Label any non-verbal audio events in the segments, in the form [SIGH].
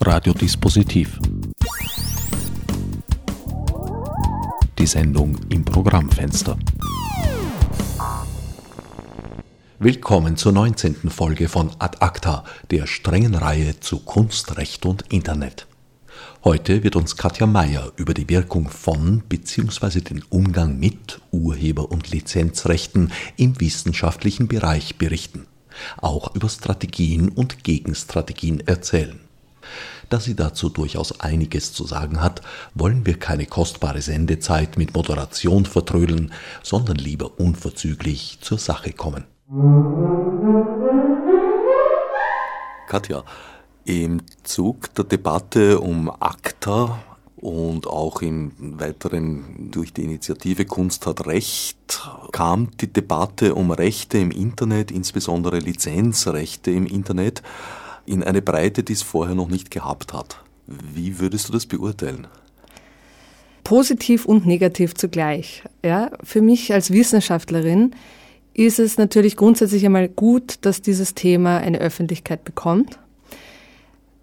Radiodispositiv. Die Sendung im Programmfenster. Willkommen zur 19. Folge von Ad Acta, der strengen Reihe zu Kunst, Recht und Internet. Heute wird uns Katja Mayer über die Wirkung von bzw. den Umgang mit Urheber- und Lizenzrechten im wissenschaftlichen Bereich berichten auch über Strategien und Gegenstrategien erzählen. Da sie dazu durchaus einiges zu sagen hat, wollen wir keine kostbare Sendezeit mit Moderation vertrödeln, sondern lieber unverzüglich zur Sache kommen. Katja, im Zug der Debatte um ACTA und auch im weiteren durch die Initiative Kunst hat Recht kam die Debatte um Rechte im Internet, insbesondere Lizenzrechte im Internet, in eine Breite, die es vorher noch nicht gehabt hat. Wie würdest du das beurteilen? Positiv und negativ zugleich. Ja, für mich als Wissenschaftlerin ist es natürlich grundsätzlich einmal gut, dass dieses Thema eine Öffentlichkeit bekommt.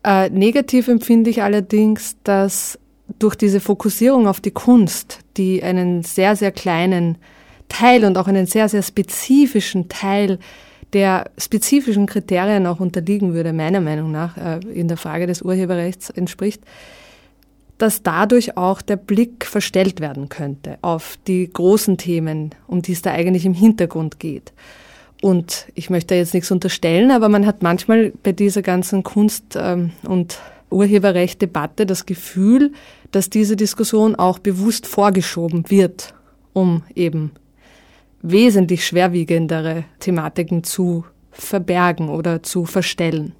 Äh, negativ empfinde ich allerdings, dass durch diese Fokussierung auf die Kunst, die einen sehr, sehr kleinen Teil und auch einen sehr, sehr spezifischen Teil der spezifischen Kriterien auch unterliegen würde, meiner Meinung nach, äh, in der Frage des Urheberrechts entspricht, dass dadurch auch der Blick verstellt werden könnte auf die großen Themen, um die es da eigentlich im Hintergrund geht. Und ich möchte jetzt nichts unterstellen, aber man hat manchmal bei dieser ganzen Kunst- ähm, und Urheberrecht-Debatte das Gefühl, dass diese Diskussion auch bewusst vorgeschoben wird, um eben wesentlich schwerwiegendere Thematiken zu verbergen oder zu verstellen.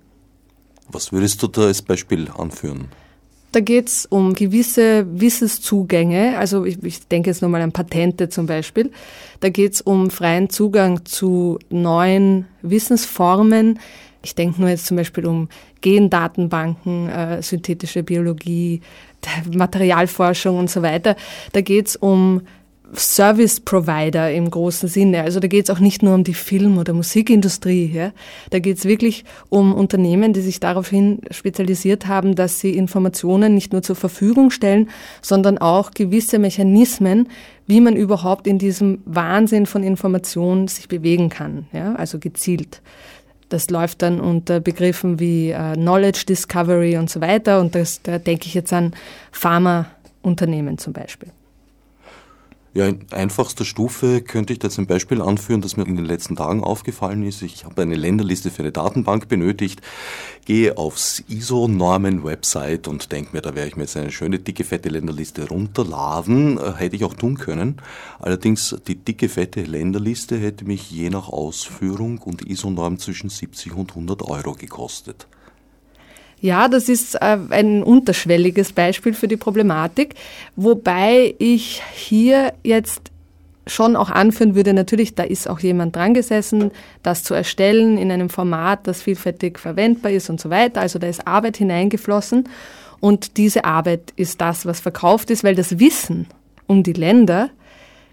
Was würdest du da als Beispiel anführen? Da geht es um gewisse Wissenszugänge, also ich, ich denke jetzt nochmal an Patente zum Beispiel. Da geht es um freien Zugang zu neuen Wissensformen, ich denke nur jetzt zum Beispiel um Gendatenbanken, äh, synthetische Biologie, Materialforschung und so weiter. Da geht es um Service Provider im großen Sinne. Also da geht es auch nicht nur um die Film- oder Musikindustrie. Ja? Da geht es wirklich um Unternehmen, die sich daraufhin spezialisiert haben, dass sie Informationen nicht nur zur Verfügung stellen, sondern auch gewisse Mechanismen, wie man überhaupt in diesem Wahnsinn von Informationen sich bewegen kann. Ja? Also gezielt. Das läuft dann unter Begriffen wie äh, Knowledge Discovery und so weiter. Und das, da denke ich jetzt an Pharmaunternehmen zum Beispiel. Ja, in einfachster Stufe könnte ich da zum Beispiel anführen, dass mir in den letzten Tagen aufgefallen ist. Ich habe eine Länderliste für eine Datenbank benötigt, gehe aufs ISO-Normen-Website und denke mir, da werde ich mir jetzt eine schöne, dicke, fette Länderliste runterladen. Äh, hätte ich auch tun können. Allerdings, die dicke, fette Länderliste hätte mich je nach Ausführung und ISO-Norm zwischen 70 und 100 Euro gekostet. Ja, das ist äh, ein unterschwelliges Beispiel für die Problematik, wobei ich hier jetzt schon auch anführen würde, natürlich, da ist auch jemand dran gesessen, das zu erstellen in einem Format, das vielfältig verwendbar ist und so weiter. Also da ist Arbeit hineingeflossen und diese Arbeit ist das, was verkauft ist, weil das Wissen um die Länder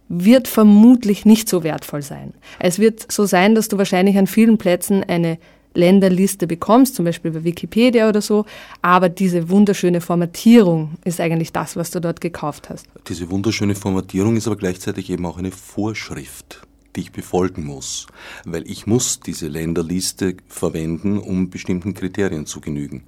wird vermutlich nicht so wertvoll sein. Es wird so sein, dass du wahrscheinlich an vielen Plätzen eine Länderliste bekommst, zum Beispiel bei Wikipedia oder so. Aber diese wunderschöne Formatierung ist eigentlich das, was du dort gekauft hast. Diese wunderschöne Formatierung ist aber gleichzeitig eben auch eine Vorschrift die ich befolgen muss, weil ich muss diese Länderliste verwenden, um bestimmten Kriterien zu genügen.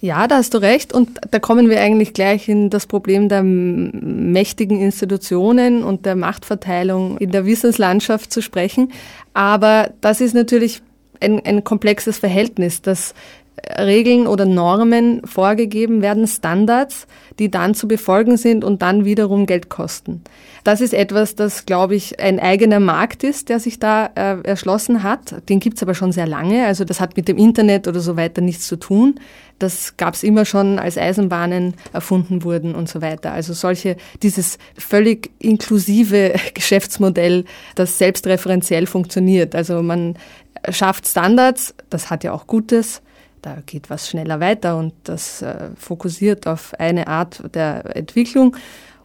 Ja, da hast du recht. Und da kommen wir eigentlich gleich in das Problem der mächtigen Institutionen und der Machtverteilung in der Wissenslandschaft zu sprechen. Aber das ist natürlich ein, ein komplexes Verhältnis, dass Regeln oder Normen vorgegeben werden, Standards, die dann zu befolgen sind und dann wiederum Geld kosten. Das ist etwas, das, glaube ich, ein eigener Markt ist, der sich da äh, erschlossen hat. Den gibt's aber schon sehr lange. Also das hat mit dem Internet oder so weiter nichts zu tun. Das gab's immer schon, als Eisenbahnen erfunden wurden und so weiter. Also solche, dieses völlig inklusive [LAUGHS] Geschäftsmodell, das selbstreferenziell funktioniert. Also man schafft Standards, das hat ja auch Gutes, da geht was schneller weiter und das äh, fokussiert auf eine Art der Entwicklung.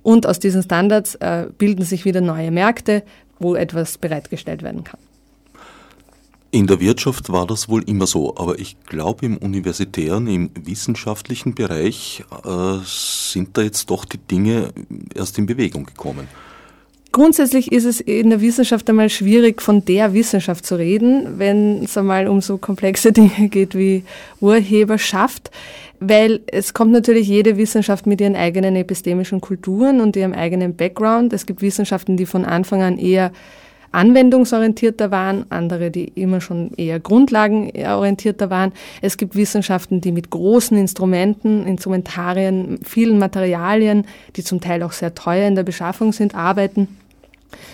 Und aus diesen Standards äh, bilden sich wieder neue Märkte, wo etwas bereitgestellt werden kann. In der Wirtschaft war das wohl immer so, aber ich glaube im universitären, im wissenschaftlichen Bereich äh, sind da jetzt doch die Dinge erst in Bewegung gekommen. Grundsätzlich ist es in der Wissenschaft einmal schwierig, von der Wissenschaft zu reden, wenn es einmal um so komplexe [LAUGHS] Dinge geht wie Urheberschaft, weil es kommt natürlich jede Wissenschaft mit ihren eigenen epistemischen Kulturen und ihrem eigenen Background. Es gibt Wissenschaften, die von Anfang an eher anwendungsorientierter waren, andere, die immer schon eher grundlagenorientierter waren. Es gibt Wissenschaften, die mit großen Instrumenten, Instrumentarien, vielen Materialien, die zum Teil auch sehr teuer in der Beschaffung sind, arbeiten.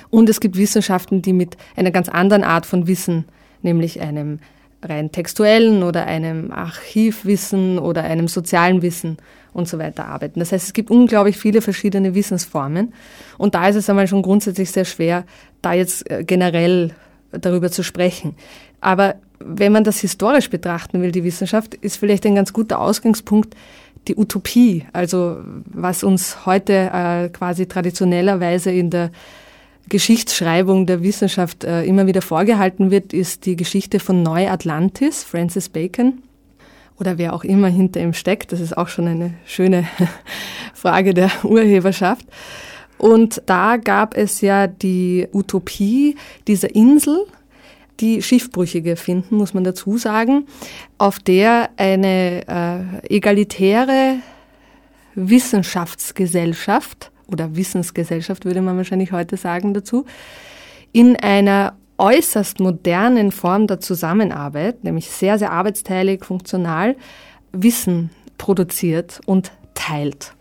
Und es gibt Wissenschaften, die mit einer ganz anderen Art von Wissen, nämlich einem rein textuellen oder einem Archivwissen oder einem sozialen Wissen und so weiter arbeiten. Das heißt, es gibt unglaublich viele verschiedene Wissensformen und da ist es einmal schon grundsätzlich sehr schwer, da jetzt äh, generell darüber zu sprechen. Aber wenn man das historisch betrachten will, die Wissenschaft, ist vielleicht ein ganz guter Ausgangspunkt die Utopie, also was uns heute äh, quasi traditionellerweise in der Geschichtsschreibung der Wissenschaft äh, immer wieder vorgehalten wird, ist die Geschichte von Neu-Atlantis, Francis Bacon oder wer auch immer hinter ihm steckt. Das ist auch schon eine schöne [LAUGHS] Frage der Urheberschaft. Und da gab es ja die Utopie dieser Insel, die Schiffbrüchige finden, muss man dazu sagen, auf der eine äh, egalitäre Wissenschaftsgesellschaft oder Wissensgesellschaft würde man wahrscheinlich heute sagen dazu, in einer äußerst modernen Form der Zusammenarbeit, nämlich sehr, sehr arbeitsteilig, funktional, Wissen produziert und teilt.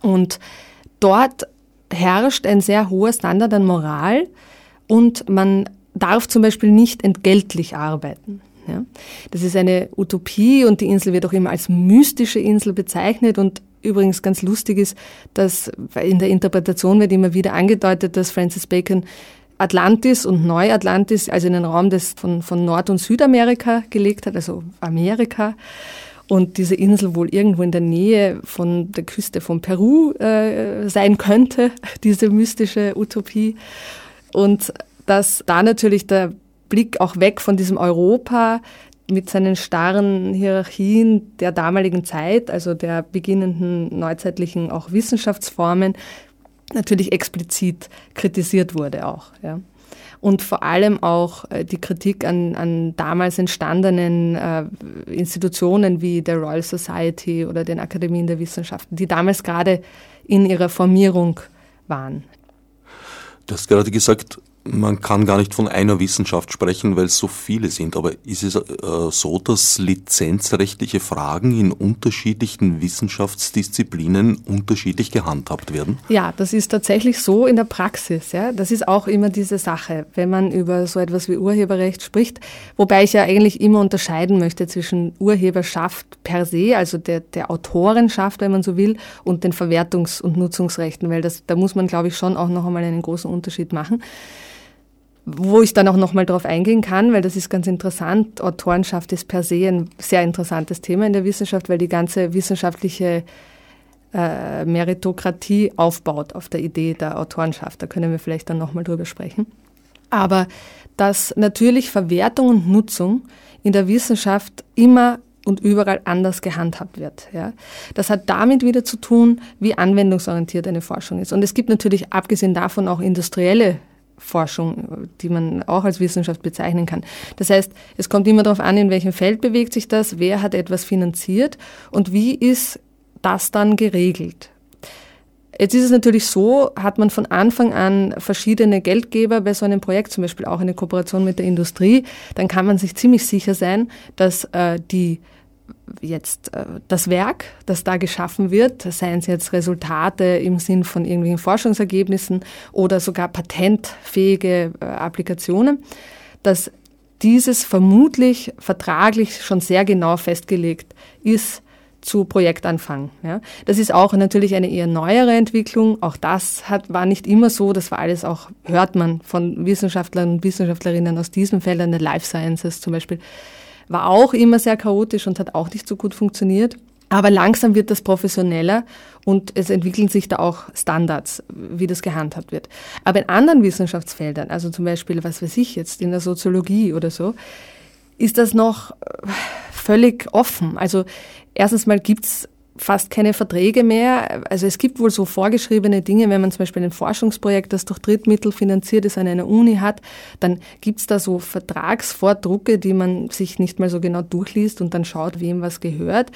Und dort herrscht ein sehr hoher Standard an Moral und man darf zum Beispiel nicht entgeltlich arbeiten. Ja? Das ist eine Utopie und die Insel wird auch immer als mystische Insel bezeichnet und übrigens ganz lustig ist, dass in der Interpretation wird immer wieder angedeutet, dass Francis Bacon Atlantis und Neuatlantis, also in den Raum des, von, von Nord- und Südamerika gelegt hat, also Amerika. Und diese Insel wohl irgendwo in der Nähe von der Küste von Peru äh, sein könnte, [LAUGHS] diese mystische Utopie. Und dass da natürlich der Blick auch weg von diesem Europa mit seinen starren Hierarchien der damaligen Zeit, also der beginnenden neuzeitlichen auch Wissenschaftsformen, natürlich explizit kritisiert wurde auch. Ja. Und vor allem auch äh, die Kritik an, an damals entstandenen äh, Institutionen wie der Royal Society oder den Akademien der Wissenschaften, die damals gerade in ihrer Formierung waren. Du hast gerade gesagt, man kann gar nicht von einer Wissenschaft sprechen, weil es so viele sind. Aber ist es äh, so, dass lizenzrechtliche Fragen in unterschiedlichen Wissenschaftsdisziplinen unterschiedlich gehandhabt werden? Ja, das ist tatsächlich so in der Praxis. Ja. Das ist auch immer diese Sache, wenn man über so etwas wie Urheberrecht spricht. Wobei ich ja eigentlich immer unterscheiden möchte zwischen Urheberschaft per se, also der, der Autorenschaft, wenn man so will, und den Verwertungs- und Nutzungsrechten, weil das, da muss man, glaube ich, schon auch noch einmal einen großen Unterschied machen wo ich dann auch nochmal drauf eingehen kann, weil das ist ganz interessant. Autorenschaft ist per se ein sehr interessantes Thema in der Wissenschaft, weil die ganze wissenschaftliche äh, Meritokratie aufbaut auf der Idee der Autorenschaft. Da können wir vielleicht dann nochmal drüber sprechen. Aber dass natürlich Verwertung und Nutzung in der Wissenschaft immer und überall anders gehandhabt wird. Ja. Das hat damit wieder zu tun, wie anwendungsorientiert eine Forschung ist. Und es gibt natürlich abgesehen davon auch industrielle Forschung, die man auch als Wissenschaft bezeichnen kann. Das heißt, es kommt immer darauf an, in welchem Feld bewegt sich das, wer hat etwas finanziert und wie ist das dann geregelt. Jetzt ist es natürlich so, hat man von Anfang an verschiedene Geldgeber bei so einem Projekt, zum Beispiel auch eine Kooperation mit der Industrie, dann kann man sich ziemlich sicher sein, dass äh, die jetzt äh, das Werk, das da geschaffen wird, seien es jetzt Resultate im Sinn von irgendwelchen Forschungsergebnissen oder sogar patentfähige äh, Applikationen, dass dieses vermutlich vertraglich schon sehr genau festgelegt ist zu Projektanfang. Ja. Das ist auch natürlich eine eher neuere Entwicklung. Auch das hat, war nicht immer so. Das war alles auch, hört man von Wissenschaftlern und Wissenschaftlerinnen aus diesem Feld, der Life Sciences zum Beispiel, war auch immer sehr chaotisch und hat auch nicht so gut funktioniert. Aber langsam wird das professioneller und es entwickeln sich da auch Standards, wie das gehandhabt wird. Aber in anderen Wissenschaftsfeldern, also zum Beispiel, was weiß ich jetzt, in der Soziologie oder so, ist das noch äh, völlig offen. Also erstens mal gibt's fast keine Verträge mehr. Also es gibt wohl so vorgeschriebene Dinge, wenn man zum Beispiel ein Forschungsprojekt, das durch Drittmittel finanziert ist, an einer Uni hat, dann gibt's da so Vertragsvordrucke, die man sich nicht mal so genau durchliest und dann schaut, wem was gehört.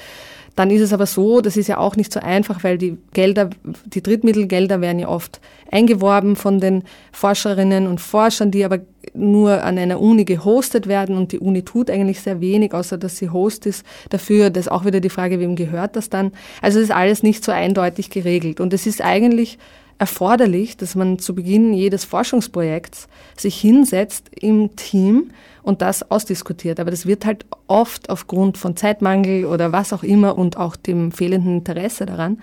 Dann ist es aber so, das ist ja auch nicht so einfach, weil die Gelder, die Drittmittelgelder werden ja oft eingeworben von den Forscherinnen und Forschern, die aber nur an einer Uni gehostet werden und die Uni tut eigentlich sehr wenig, außer dass sie Host ist dafür. Das ist auch wieder die Frage, wem gehört das dann? Also es ist alles nicht so eindeutig geregelt und es ist eigentlich erforderlich, dass man zu Beginn jedes Forschungsprojekts sich hinsetzt im Team und das ausdiskutiert. Aber das wird halt oft aufgrund von Zeitmangel oder was auch immer und auch dem fehlenden Interesse daran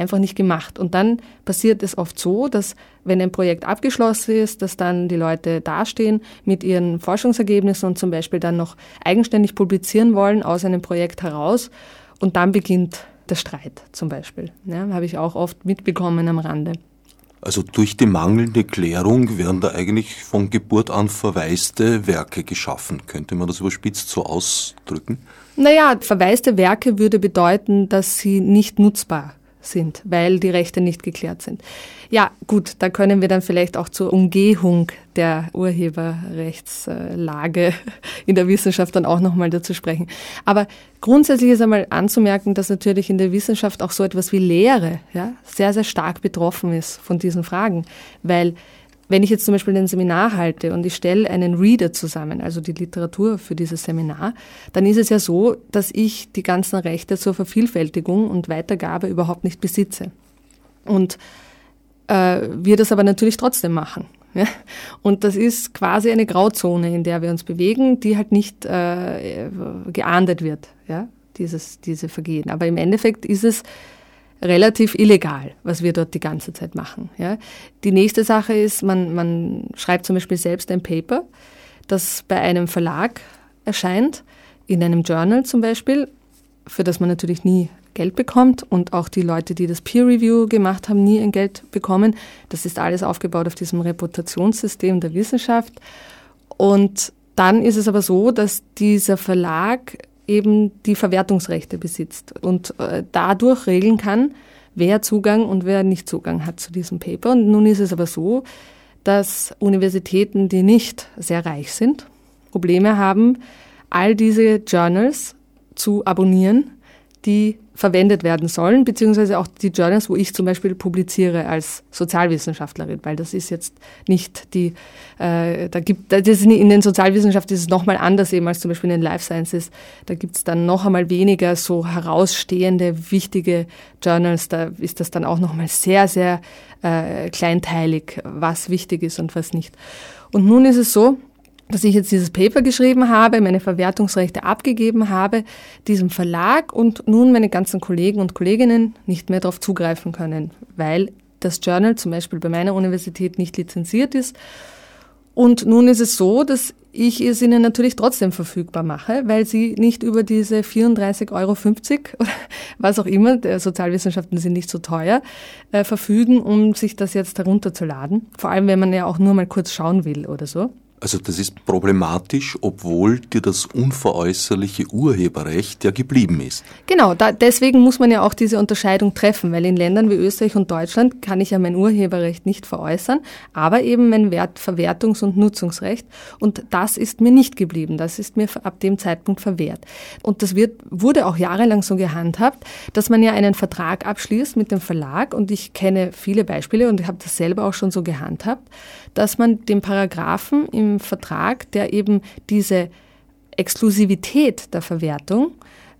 einfach nicht gemacht. Und dann passiert es oft so, dass wenn ein Projekt abgeschlossen ist, dass dann die Leute dastehen mit ihren Forschungsergebnissen und zum Beispiel dann noch eigenständig publizieren wollen aus einem Projekt heraus. Und dann beginnt der Streit zum Beispiel. Ja, habe ich auch oft mitbekommen am Rande. Also durch die mangelnde Klärung werden da eigentlich von Geburt an verwaiste Werke geschaffen. Könnte man das überspitzt so ausdrücken? Naja, verwaiste Werke würde bedeuten, dass sie nicht nutzbar sind, weil die Rechte nicht geklärt sind. Ja, gut, da können wir dann vielleicht auch zur Umgehung der Urheberrechtslage [LAUGHS] in der Wissenschaft dann auch nochmal dazu sprechen. Aber grundsätzlich ist einmal anzumerken, dass natürlich in der Wissenschaft auch so etwas wie Lehre ja, sehr, sehr stark betroffen ist von diesen Fragen, weil wenn ich jetzt zum Beispiel ein Seminar halte und ich stelle einen Reader zusammen, also die Literatur für dieses Seminar, dann ist es ja so, dass ich die ganzen Rechte zur Vervielfältigung und Weitergabe überhaupt nicht besitze. Und äh, wir das aber natürlich trotzdem machen. Ja? Und das ist quasi eine Grauzone, in der wir uns bewegen, die halt nicht äh, geahndet wird, ja? Dieses, diese Vergehen. Aber im Endeffekt ist es relativ illegal, was wir dort die ganze Zeit machen. Ja. Die nächste Sache ist, man, man schreibt zum Beispiel selbst ein Paper, das bei einem Verlag erscheint, in einem Journal zum Beispiel, für das man natürlich nie Geld bekommt und auch die Leute, die das Peer Review gemacht haben, nie ein Geld bekommen. Das ist alles aufgebaut auf diesem Reputationssystem der Wissenschaft. Und dann ist es aber so, dass dieser Verlag eben die Verwertungsrechte besitzt und äh, dadurch regeln kann, wer Zugang und wer nicht Zugang hat zu diesem Paper. Und nun ist es aber so, dass Universitäten, die nicht sehr reich sind, Probleme haben, all diese Journals zu abonnieren, die verwendet werden sollen, beziehungsweise auch die Journals, wo ich zum Beispiel publiziere als Sozialwissenschaftlerin, weil das ist jetzt nicht die, äh, da gibt, das ist in den Sozialwissenschaften ist es nochmal anders eben als zum Beispiel in den Life Sciences. Da gibt es dann noch einmal weniger so herausstehende, wichtige Journals. Da ist das dann auch nochmal sehr, sehr äh, kleinteilig, was wichtig ist und was nicht. Und nun ist es so, dass ich jetzt dieses Paper geschrieben habe, meine Verwertungsrechte abgegeben habe, diesem Verlag und nun meine ganzen Kollegen und Kolleginnen nicht mehr darauf zugreifen können, weil das Journal zum Beispiel bei meiner Universität nicht lizenziert ist. Und nun ist es so, dass ich es ihnen natürlich trotzdem verfügbar mache, weil sie nicht über diese 34,50 Euro [LAUGHS] oder was auch immer, Sozialwissenschaften sind nicht so teuer, äh, verfügen, um sich das jetzt herunterzuladen. Vor allem, wenn man ja auch nur mal kurz schauen will oder so. Also das ist problematisch, obwohl dir das unveräußerliche Urheberrecht ja geblieben ist. Genau, da, deswegen muss man ja auch diese Unterscheidung treffen, weil in Ländern wie Österreich und Deutschland kann ich ja mein Urheberrecht nicht veräußern, aber eben mein Wert, Verwertungs- und Nutzungsrecht. Und das ist mir nicht geblieben. Das ist mir ab dem Zeitpunkt verwehrt. Und das wird, wurde auch jahrelang so gehandhabt, dass man ja einen Vertrag abschließt mit dem Verlag. Und ich kenne viele Beispiele und ich habe das selber auch schon so gehandhabt, dass man den Paragraphen im Vertrag, der eben diese Exklusivität der Verwertung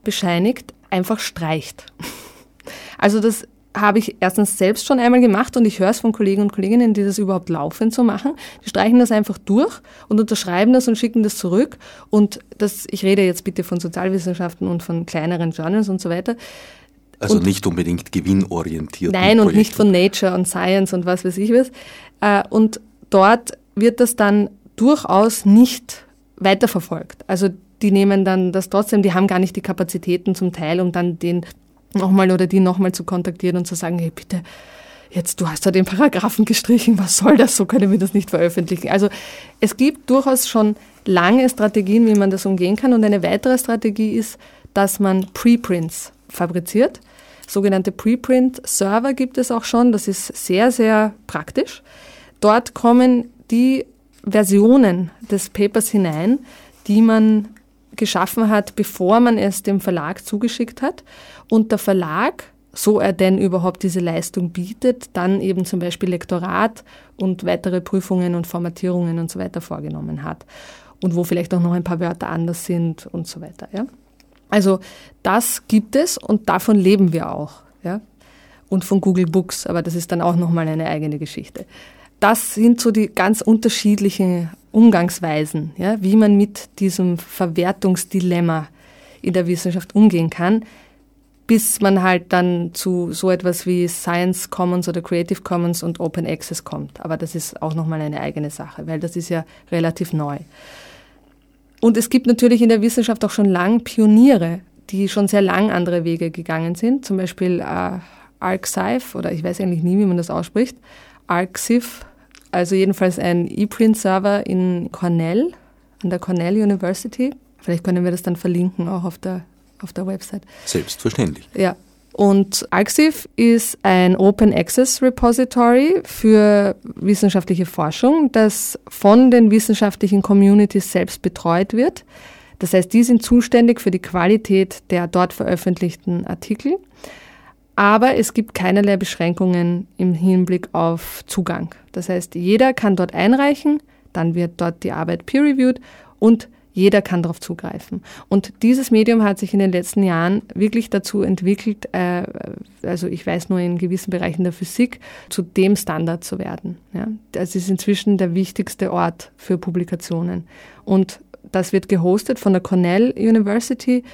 bescheinigt, einfach streicht. Also das habe ich erstens selbst schon einmal gemacht und ich höre es von Kollegen und Kolleginnen, die das überhaupt laufend so machen. Die streichen das einfach durch und unterschreiben das und schicken das zurück. Und das, ich rede jetzt bitte von Sozialwissenschaften und von kleineren Journals und so weiter. Also und, nicht unbedingt gewinnorientiert. Nein, Projekten. und nicht von Nature und Science und was weiß ich was. Äh, und dort wird das dann durchaus nicht weiterverfolgt. Also die nehmen dann das trotzdem, die haben gar nicht die Kapazitäten zum Teil, um dann den nochmal oder die nochmal zu kontaktieren und zu sagen, hey bitte, jetzt du hast da den Paragraphen gestrichen, was soll das, so können wir das nicht veröffentlichen. Also es gibt durchaus schon lange Strategien, wie man das umgehen kann und eine weitere Strategie ist, dass man Preprints fabriziert. Sogenannte Preprint-Server gibt es auch schon, das ist sehr, sehr praktisch. Dort kommen die Versionen des Papers hinein, die man geschaffen hat, bevor man es dem Verlag zugeschickt hat. Und der Verlag so er denn überhaupt diese Leistung bietet, dann eben zum Beispiel Lektorat und weitere Prüfungen und Formatierungen und so weiter vorgenommen hat. Und wo vielleicht auch noch ein paar Wörter anders sind und so weiter. Ja? Also das gibt es und davon leben wir auch. Ja? Und von Google Books, aber das ist dann auch nochmal eine eigene Geschichte. Das sind so die ganz unterschiedlichen Umgangsweisen, ja, wie man mit diesem Verwertungsdilemma in der Wissenschaft umgehen kann bis man halt dann zu so etwas wie Science Commons oder Creative Commons und Open Access kommt. Aber das ist auch nochmal eine eigene Sache, weil das ist ja relativ neu. Und es gibt natürlich in der Wissenschaft auch schon lang Pioniere, die schon sehr lang andere Wege gegangen sind. Zum Beispiel äh, ArcSive, oder ich weiß eigentlich nie, wie man das ausspricht, ArcSiv, also jedenfalls ein E-Print-Server in Cornell, an der Cornell University. Vielleicht können wir das dann verlinken auch auf der auf der Website. Selbstverständlich. Ja. Und Arxiv ist ein Open Access Repository für wissenschaftliche Forschung, das von den wissenschaftlichen Communities selbst betreut wird. Das heißt, die sind zuständig für die Qualität der dort veröffentlichten Artikel. Aber es gibt keinerlei Beschränkungen im Hinblick auf Zugang. Das heißt, jeder kann dort einreichen, dann wird dort die Arbeit peer-reviewed und jeder kann darauf zugreifen. Und dieses Medium hat sich in den letzten Jahren wirklich dazu entwickelt, äh, also ich weiß nur in gewissen Bereichen der Physik, zu dem Standard zu werden. Ja? Das ist inzwischen der wichtigste Ort für Publikationen. Und das wird gehostet von der Cornell University,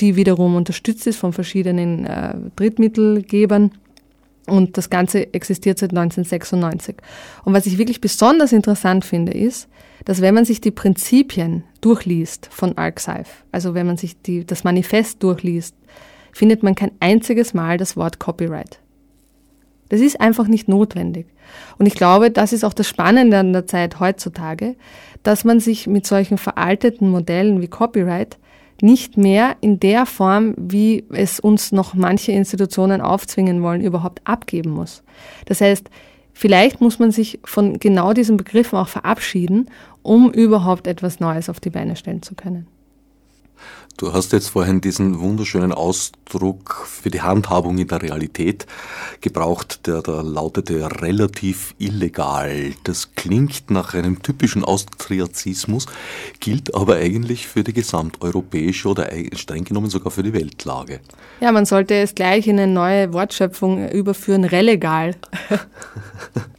die wiederum unterstützt ist von verschiedenen äh, Drittmittelgebern. Und das Ganze existiert seit 1996. Und was ich wirklich besonders interessant finde, ist, dass wenn man sich die Prinzipien durchliest von ArcSive, also wenn man sich die, das Manifest durchliest, findet man kein einziges Mal das Wort Copyright. Das ist einfach nicht notwendig. Und ich glaube, das ist auch das Spannende an der Zeit heutzutage, dass man sich mit solchen veralteten Modellen wie Copyright nicht mehr in der Form, wie es uns noch manche Institutionen aufzwingen wollen, überhaupt abgeben muss. Das heißt, Vielleicht muss man sich von genau diesen Begriffen auch verabschieden, um überhaupt etwas Neues auf die Beine stellen zu können. Du hast jetzt vorhin diesen wunderschönen Ausdruck für die Handhabung in der Realität gebraucht, der da lautete relativ illegal. Das klingt nach einem typischen Austriazismus, gilt aber eigentlich für die gesamteuropäische oder streng genommen sogar für die Weltlage. Ja, man sollte es gleich in eine neue Wortschöpfung überführen, relegal. [LAUGHS]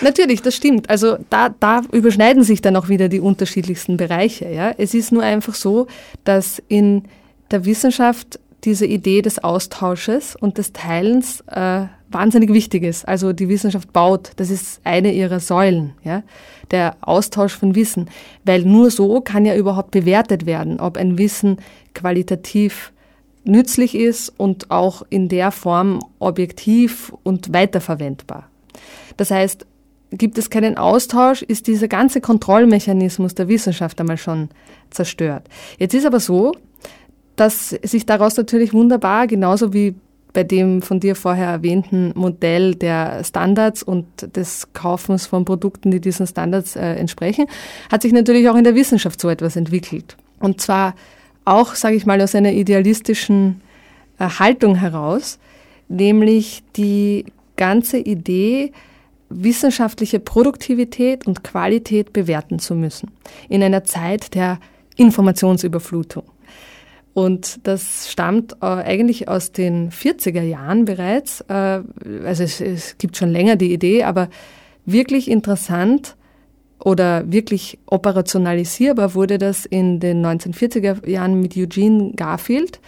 Natürlich, das stimmt. Also da, da überschneiden sich dann auch wieder die unterschiedlichsten Bereiche. Ja? Es ist nur einfach so, dass in der Wissenschaft diese Idee des Austausches und des Teilens äh, wahnsinnig wichtig ist. Also die Wissenschaft baut, das ist eine ihrer Säulen, ja? der Austausch von Wissen. Weil nur so kann ja überhaupt bewertet werden, ob ein Wissen qualitativ nützlich ist und auch in der Form objektiv und weiterverwendbar. Das heißt, gibt es keinen Austausch, ist dieser ganze Kontrollmechanismus der Wissenschaft einmal schon zerstört. Jetzt ist aber so, dass sich daraus natürlich wunderbar, genauso wie bei dem von dir vorher erwähnten Modell der Standards und des Kaufens von Produkten, die diesen Standards äh, entsprechen, hat sich natürlich auch in der Wissenschaft so etwas entwickelt. Und zwar auch, sage ich mal, aus einer idealistischen äh, Haltung heraus, nämlich die ganze Idee, wissenschaftliche Produktivität und Qualität bewerten zu müssen. In einer Zeit der Informationsüberflutung. Und das stammt äh, eigentlich aus den 40er Jahren bereits. Äh, also es, es gibt schon länger die Idee, aber wirklich interessant oder wirklich operationalisierbar wurde das in den 1940er Jahren mit Eugene Garfield.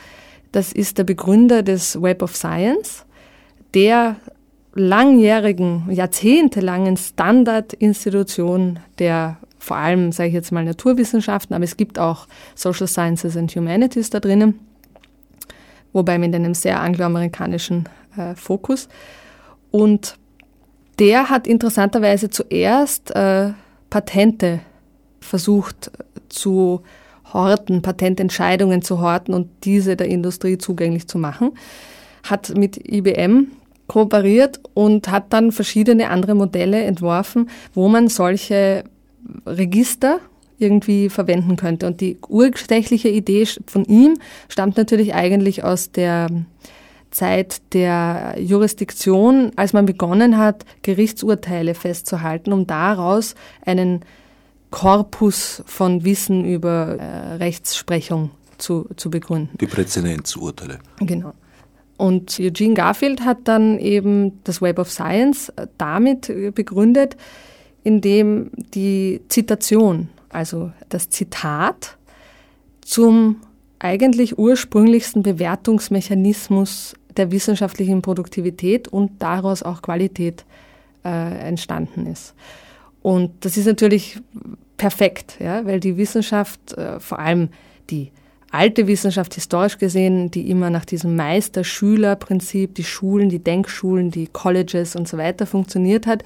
Das ist der Begründer des Web of Science, der langjährigen, jahrzehntelangen Standardinstitution der vor allem, sage ich jetzt mal, Naturwissenschaften, aber es gibt auch Social Sciences and Humanities da drinnen, wobei mit einem sehr angloamerikanischen äh, Fokus. Und der hat interessanterweise zuerst äh, Patente versucht zu horten, Patententscheidungen zu horten und diese der Industrie zugänglich zu machen. Hat mit IBM kooperiert und hat dann verschiedene andere Modelle entworfen, wo man solche Register irgendwie verwenden könnte. Und die ursächliche Idee von ihm stammt natürlich eigentlich aus der Zeit der Jurisdiktion, als man begonnen hat, Gerichtsurteile festzuhalten, um daraus einen Korpus von Wissen über äh, Rechtsprechung zu, zu begründen. Die Präzedenzurteile. Genau. Und Eugene Garfield hat dann eben das Web of Science damit begründet, indem die Zitation, also das Zitat, zum eigentlich ursprünglichsten Bewertungsmechanismus der wissenschaftlichen Produktivität und daraus auch Qualität äh, entstanden ist. Und das ist natürlich perfekt, ja, weil die Wissenschaft, äh, vor allem die alte Wissenschaft historisch gesehen, die immer nach diesem Meister-Schüler-Prinzip, die Schulen, die Denkschulen, die Colleges und so weiter funktioniert hat,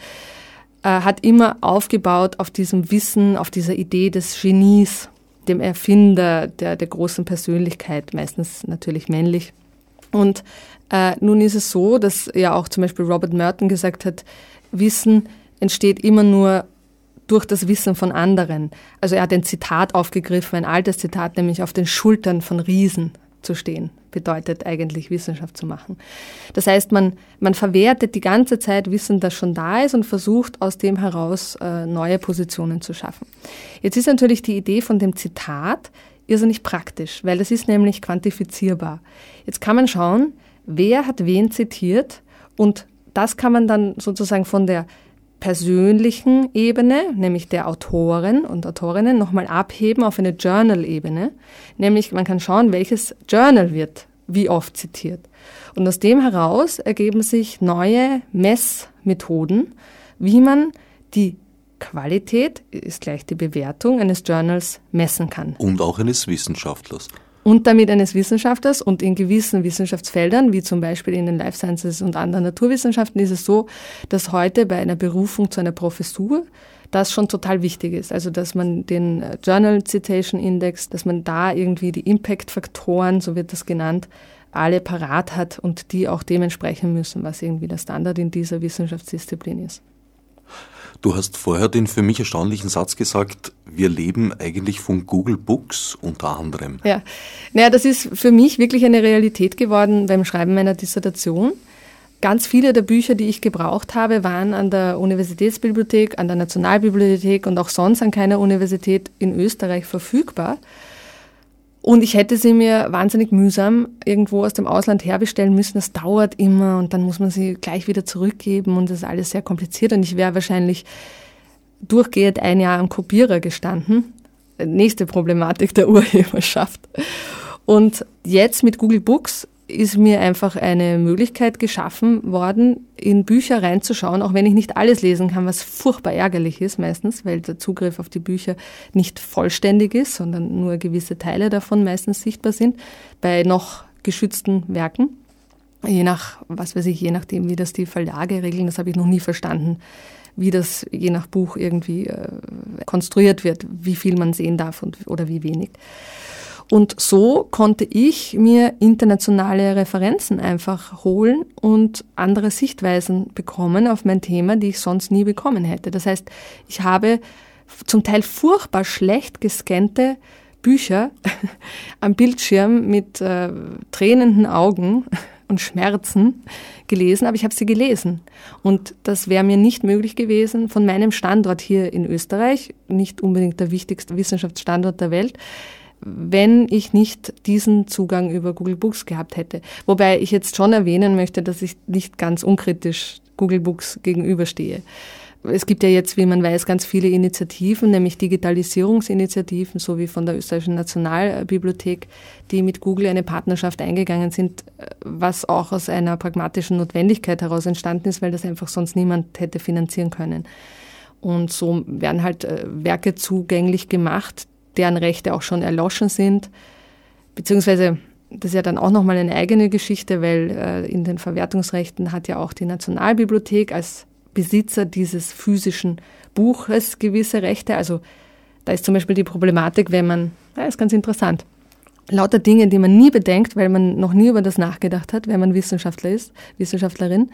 äh, hat immer aufgebaut auf diesem Wissen, auf dieser Idee des Genies, dem Erfinder der, der großen Persönlichkeit, meistens natürlich männlich. Und äh, nun ist es so, dass ja auch zum Beispiel Robert Merton gesagt hat, Wissen entsteht immer nur durch das Wissen von anderen. Also er hat ein Zitat aufgegriffen, ein altes Zitat, nämlich auf den Schultern von Riesen zu stehen, bedeutet eigentlich Wissenschaft zu machen. Das heißt, man, man verwertet die ganze Zeit Wissen, das schon da ist und versucht aus dem heraus äh, neue Positionen zu schaffen. Jetzt ist natürlich die Idee von dem Zitat irrsinnig praktisch, weil es ist nämlich quantifizierbar. Jetzt kann man schauen, wer hat wen zitiert und das kann man dann sozusagen von der persönlichen Ebene, nämlich der Autoren und Autorinnen, nochmal abheben auf eine Journal-Ebene. Nämlich man kann schauen, welches Journal wird wie oft zitiert. Und aus dem heraus ergeben sich neue Messmethoden, wie man die Qualität, ist gleich die Bewertung eines Journals, messen kann. Und auch eines Wissenschaftlers und damit eines Wissenschaftlers und in gewissen Wissenschaftsfeldern, wie zum Beispiel in den Life Sciences und anderen Naturwissenschaften, ist es so, dass heute bei einer Berufung zu einer Professur das schon total wichtig ist. Also, dass man den Journal Citation Index, dass man da irgendwie die Impact-Faktoren, so wird das genannt, alle parat hat und die auch dementsprechend müssen, was irgendwie der Standard in dieser Wissenschaftsdisziplin ist. Du hast vorher den für mich erstaunlichen Satz gesagt, wir leben eigentlich von Google Books unter anderem. Ja, naja, das ist für mich wirklich eine Realität geworden beim Schreiben meiner Dissertation. Ganz viele der Bücher, die ich gebraucht habe, waren an der Universitätsbibliothek, an der Nationalbibliothek und auch sonst an keiner Universität in Österreich verfügbar. Und ich hätte sie mir wahnsinnig mühsam irgendwo aus dem Ausland herbestellen müssen. Das dauert immer und dann muss man sie gleich wieder zurückgeben und das ist alles sehr kompliziert. Und ich wäre wahrscheinlich durchgehend ein Jahr am Kopierer gestanden. Nächste Problematik der [LAUGHS] Urheberschaft. Und jetzt mit Google Books ist mir einfach eine Möglichkeit geschaffen worden, in Bücher reinzuschauen, auch wenn ich nicht alles lesen kann, was furchtbar ärgerlich ist meistens, weil der Zugriff auf die Bücher nicht vollständig ist, sondern nur gewisse Teile davon meistens sichtbar sind, bei noch geschützten Werken. Je nach, was weiß ich, je nachdem, wie das die Verlage regeln, das habe ich noch nie verstanden, wie das je nach Buch irgendwie äh, konstruiert wird, wie viel man sehen darf und, oder wie wenig. Und so konnte ich mir internationale Referenzen einfach holen und andere Sichtweisen bekommen auf mein Thema, die ich sonst nie bekommen hätte. Das heißt, ich habe zum Teil furchtbar schlecht gescannte Bücher [LAUGHS] am Bildschirm mit äh, tränenden Augen [LAUGHS] und Schmerzen gelesen, aber ich habe sie gelesen. Und das wäre mir nicht möglich gewesen von meinem Standort hier in Österreich, nicht unbedingt der wichtigste Wissenschaftsstandort der Welt, wenn ich nicht diesen Zugang über Google Books gehabt hätte. Wobei ich jetzt schon erwähnen möchte, dass ich nicht ganz unkritisch Google Books gegenüberstehe. Es gibt ja jetzt, wie man weiß, ganz viele Initiativen, nämlich Digitalisierungsinitiativen, so wie von der Österreichischen Nationalbibliothek, die mit Google eine Partnerschaft eingegangen sind, was auch aus einer pragmatischen Notwendigkeit heraus entstanden ist, weil das einfach sonst niemand hätte finanzieren können. Und so werden halt äh, Werke zugänglich gemacht, deren Rechte auch schon erloschen sind, beziehungsweise das ist ja dann auch nochmal eine eigene Geschichte, weil äh, in den Verwertungsrechten hat ja auch die Nationalbibliothek als Besitzer dieses physischen Buches gewisse Rechte. Also da ist zum Beispiel die Problematik, wenn man, ja, ist ganz interessant, lauter Dinge, die man nie bedenkt, weil man noch nie über das nachgedacht hat, wenn man Wissenschaftler ist, Wissenschaftlerin.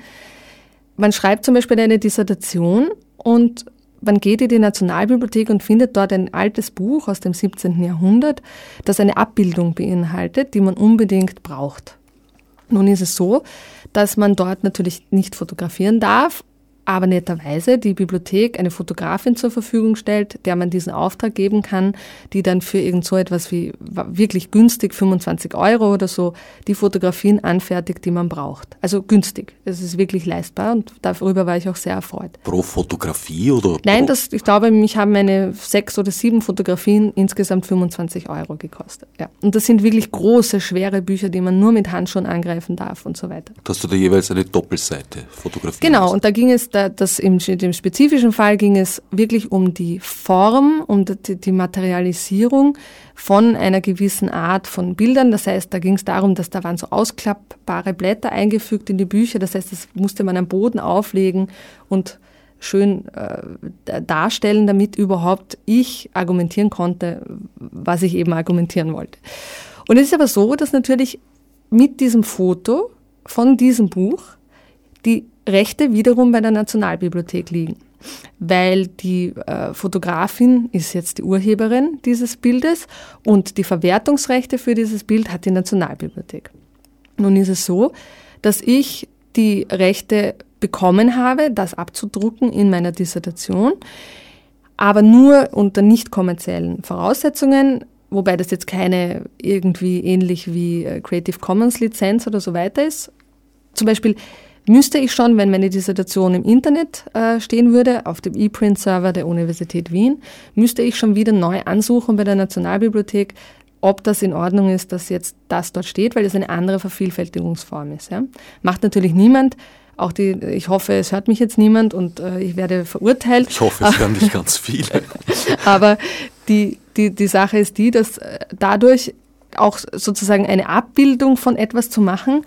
Man schreibt zum Beispiel eine Dissertation und man geht in die Nationalbibliothek und findet dort ein altes Buch aus dem 17. Jahrhundert, das eine Abbildung beinhaltet, die man unbedingt braucht. Nun ist es so, dass man dort natürlich nicht fotografieren darf aber netterweise die Bibliothek eine Fotografin zur Verfügung stellt, der man diesen Auftrag geben kann, die dann für irgend so etwas wie wirklich günstig 25 Euro oder so die Fotografien anfertigt, die man braucht. Also günstig. Es ist wirklich leistbar und darüber war ich auch sehr erfreut. Pro Fotografie oder? Nein, das, ich glaube, mich haben meine sechs oder sieben Fotografien insgesamt 25 Euro gekostet. Ja. Und das sind wirklich große, schwere Bücher, die man nur mit Handschuhen angreifen darf und so weiter. Dass du da jeweils eine Doppelseite fotografiert Genau, und da ging es das im, dem spezifischen Fall ging es wirklich um die Form, um die, die Materialisierung von einer gewissen Art von Bildern. Das heißt, da ging es darum, dass da waren so ausklappbare Blätter eingefügt in die Bücher. Das heißt, das musste man am Boden auflegen und schön äh, darstellen, damit überhaupt ich argumentieren konnte, was ich eben argumentieren wollte. Und es ist aber so, dass natürlich mit diesem Foto von diesem Buch die Rechte wiederum bei der Nationalbibliothek liegen, weil die äh, Fotografin ist jetzt die Urheberin dieses Bildes und die Verwertungsrechte für dieses Bild hat die Nationalbibliothek. Nun ist es so, dass ich die Rechte bekommen habe, das abzudrucken in meiner Dissertation, aber nur unter nicht kommerziellen Voraussetzungen, wobei das jetzt keine irgendwie ähnlich wie äh, Creative Commons Lizenz oder so weiter ist. Zum Beispiel müsste ich schon, wenn meine Dissertation im Internet äh, stehen würde, auf dem E-Print-Server der Universität Wien, müsste ich schon wieder neu ansuchen bei der Nationalbibliothek, ob das in Ordnung ist, dass jetzt das dort steht, weil das eine andere Vervielfältigungsform ist. Ja. Macht natürlich niemand. Auch die, ich hoffe, es hört mich jetzt niemand und äh, ich werde verurteilt. Ich hoffe, es [LAUGHS] hören dich ganz viele. [LAUGHS] Aber die, die, die Sache ist die, dass äh, dadurch auch sozusagen eine Abbildung von etwas zu machen,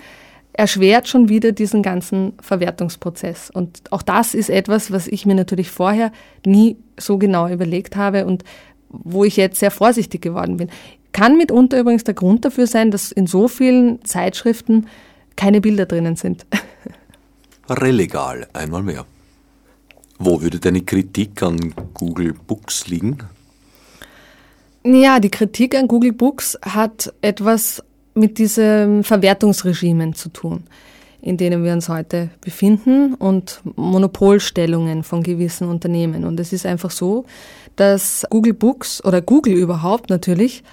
erschwert schon wieder diesen ganzen Verwertungsprozess. Und auch das ist etwas, was ich mir natürlich vorher nie so genau überlegt habe und wo ich jetzt sehr vorsichtig geworden bin. Kann mitunter übrigens der Grund dafür sein, dass in so vielen Zeitschriften keine Bilder drinnen sind. [LAUGHS] Relegal, einmal mehr. Wo würde deine Kritik an Google Books liegen? Ja, die Kritik an Google Books hat etwas mit diesen Verwertungsregimen zu tun, in denen wir uns heute befinden und Monopolstellungen von gewissen Unternehmen. Und es ist einfach so, dass Google Books oder Google überhaupt natürlich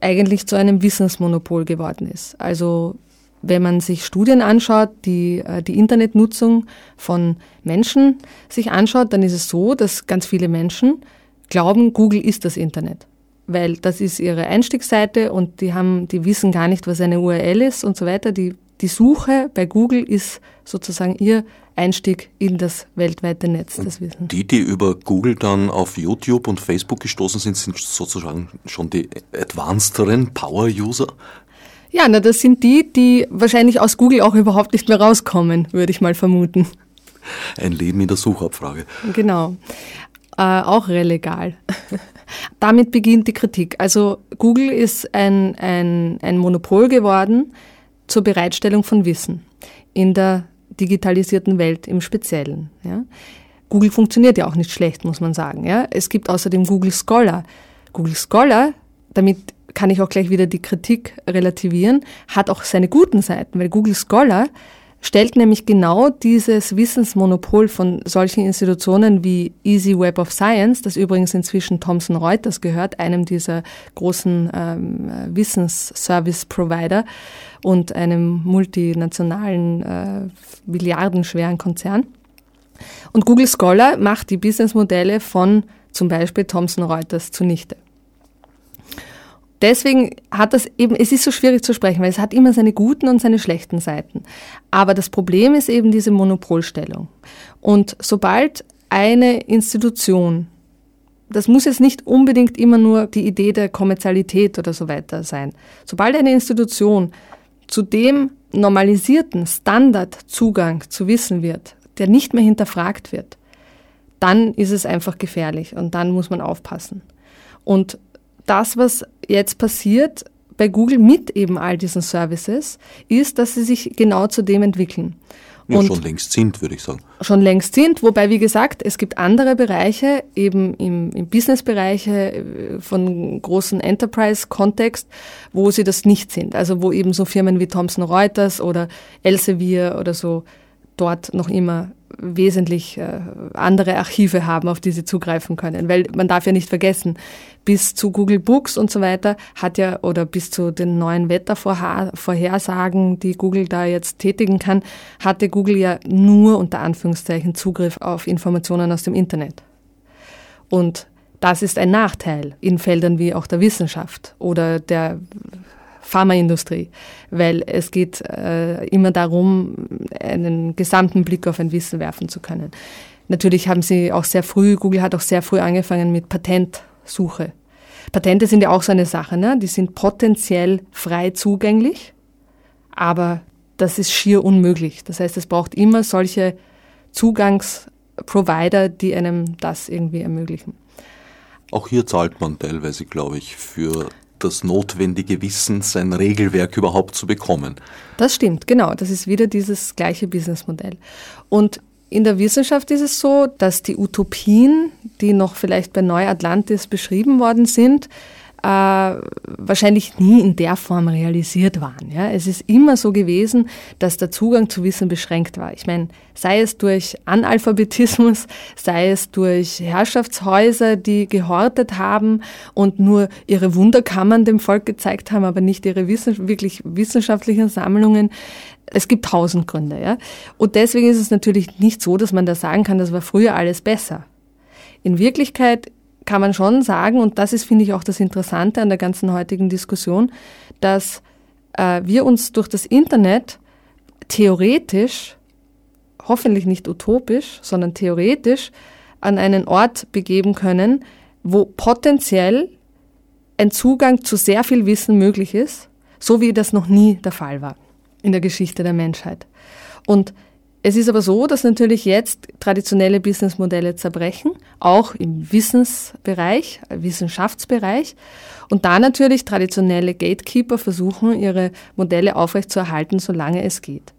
eigentlich zu einem Wissensmonopol geworden ist. Also wenn man sich Studien anschaut, die äh, die Internetnutzung von Menschen sich anschaut, dann ist es so, dass ganz viele Menschen glauben, Google ist das Internet weil das ist ihre Einstiegsseite und die haben, die wissen gar nicht, was eine URL ist und so weiter. Die, die Suche bei Google ist sozusagen ihr Einstieg in das weltweite Netz, das Wissen. Die, die über Google dann auf YouTube und Facebook gestoßen sind, sind sozusagen schon die advancederen Power-User? Ja, na, das sind die, die wahrscheinlich aus Google auch überhaupt nicht mehr rauskommen, würde ich mal vermuten. Ein Leben in der Suchabfrage. Genau. Äh, auch relegal. [LAUGHS] Damit beginnt die Kritik. Also Google ist ein, ein, ein Monopol geworden zur Bereitstellung von Wissen in der digitalisierten Welt im Speziellen. Ja. Google funktioniert ja auch nicht schlecht, muss man sagen. Ja. Es gibt außerdem Google Scholar. Google Scholar, damit kann ich auch gleich wieder die Kritik relativieren, hat auch seine guten Seiten, weil Google Scholar stellt nämlich genau dieses Wissensmonopol von solchen Institutionen wie Easy Web of Science, das übrigens inzwischen Thomson Reuters gehört, einem dieser großen ähm, Wissensservice-Provider und einem multinationalen, äh, milliardenschweren Konzern. Und Google Scholar macht die Businessmodelle von zum Beispiel Thomson Reuters zunichte deswegen hat das eben, es ist so schwierig zu sprechen, weil es hat immer seine guten und seine schlechten Seiten. Aber das Problem ist eben diese Monopolstellung. Und sobald eine Institution das muss jetzt nicht unbedingt immer nur die Idee der Kommerzialität oder so weiter sein. Sobald eine Institution zu dem normalisierten Standardzugang zu Wissen wird, der nicht mehr hinterfragt wird, dann ist es einfach gefährlich und dann muss man aufpassen. Und das, was jetzt passiert bei Google mit eben all diesen Services, ist, dass sie sich genau zu dem entwickeln. Ja, und schon längst sind, würde ich sagen. Schon längst sind, wobei, wie gesagt, es gibt andere Bereiche, eben im, im Business-Bereiche äh, von großen Enterprise-Kontext, wo sie das nicht sind. Also wo eben so Firmen wie Thomson Reuters oder Elsevier oder so dort noch immer wesentlich äh, andere Archive haben, auf die sie zugreifen können. Weil man darf ja nicht vergessen, bis zu Google Books und so weiter hat ja, oder bis zu den neuen Wettervorhersagen, die Google da jetzt tätigen kann, hatte Google ja nur unter Anführungszeichen Zugriff auf Informationen aus dem Internet. Und das ist ein Nachteil in Feldern wie auch der Wissenschaft oder der Pharmaindustrie, weil es geht äh, immer darum, einen gesamten Blick auf ein Wissen werfen zu können. Natürlich haben sie auch sehr früh, Google hat auch sehr früh angefangen mit Patentsuche. Patente sind ja auch so eine Sache, ne? die sind potenziell frei zugänglich, aber das ist schier unmöglich. Das heißt, es braucht immer solche Zugangsprovider, die einem das irgendwie ermöglichen. Auch hier zahlt man teilweise, glaube ich, für das notwendige Wissen, sein Regelwerk überhaupt zu bekommen. Das stimmt, genau. Das ist wieder dieses gleiche Businessmodell. Und in der Wissenschaft ist es so, dass die Utopien, die noch vielleicht bei Neuatlantis beschrieben worden sind, wahrscheinlich nie in der Form realisiert waren. Ja? Es ist immer so gewesen, dass der Zugang zu Wissen beschränkt war. Ich meine, sei es durch Analphabetismus, sei es durch Herrschaftshäuser, die gehortet haben und nur ihre Wunderkammern dem Volk gezeigt haben, aber nicht ihre Wissen wirklich wissenschaftlichen Sammlungen. Es gibt tausend Gründe. Ja? Und deswegen ist es natürlich nicht so, dass man da sagen kann, das war früher alles besser. In Wirklichkeit kann man schon sagen, und das ist, finde ich, auch das Interessante an der ganzen heutigen Diskussion, dass äh, wir uns durch das Internet theoretisch, hoffentlich nicht utopisch, sondern theoretisch an einen Ort begeben können, wo potenziell ein Zugang zu sehr viel Wissen möglich ist, so wie das noch nie der Fall war in der Geschichte der Menschheit. Und es ist aber so, dass natürlich jetzt traditionelle Businessmodelle zerbrechen, auch im Wissensbereich, Wissenschaftsbereich. Und da natürlich traditionelle Gatekeeper versuchen, ihre Modelle aufrechtzuerhalten, solange es geht.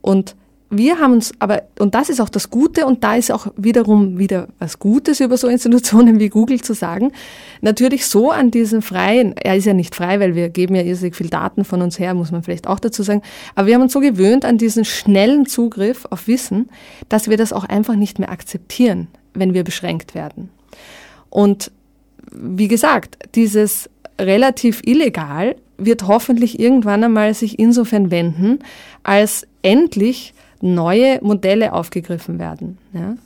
Und wir haben uns aber, und das ist auch das Gute, und da ist auch wiederum wieder was Gutes über so Institutionen wie Google zu sagen, natürlich so an diesen freien, er ist ja nicht frei, weil wir geben ja irrsinnig viel Daten von uns her, muss man vielleicht auch dazu sagen, aber wir haben uns so gewöhnt an diesen schnellen Zugriff auf Wissen, dass wir das auch einfach nicht mehr akzeptieren, wenn wir beschränkt werden. Und wie gesagt, dieses relativ illegal wird hoffentlich irgendwann einmal sich insofern wenden, als endlich neue Modelle aufgegriffen werden. Ja?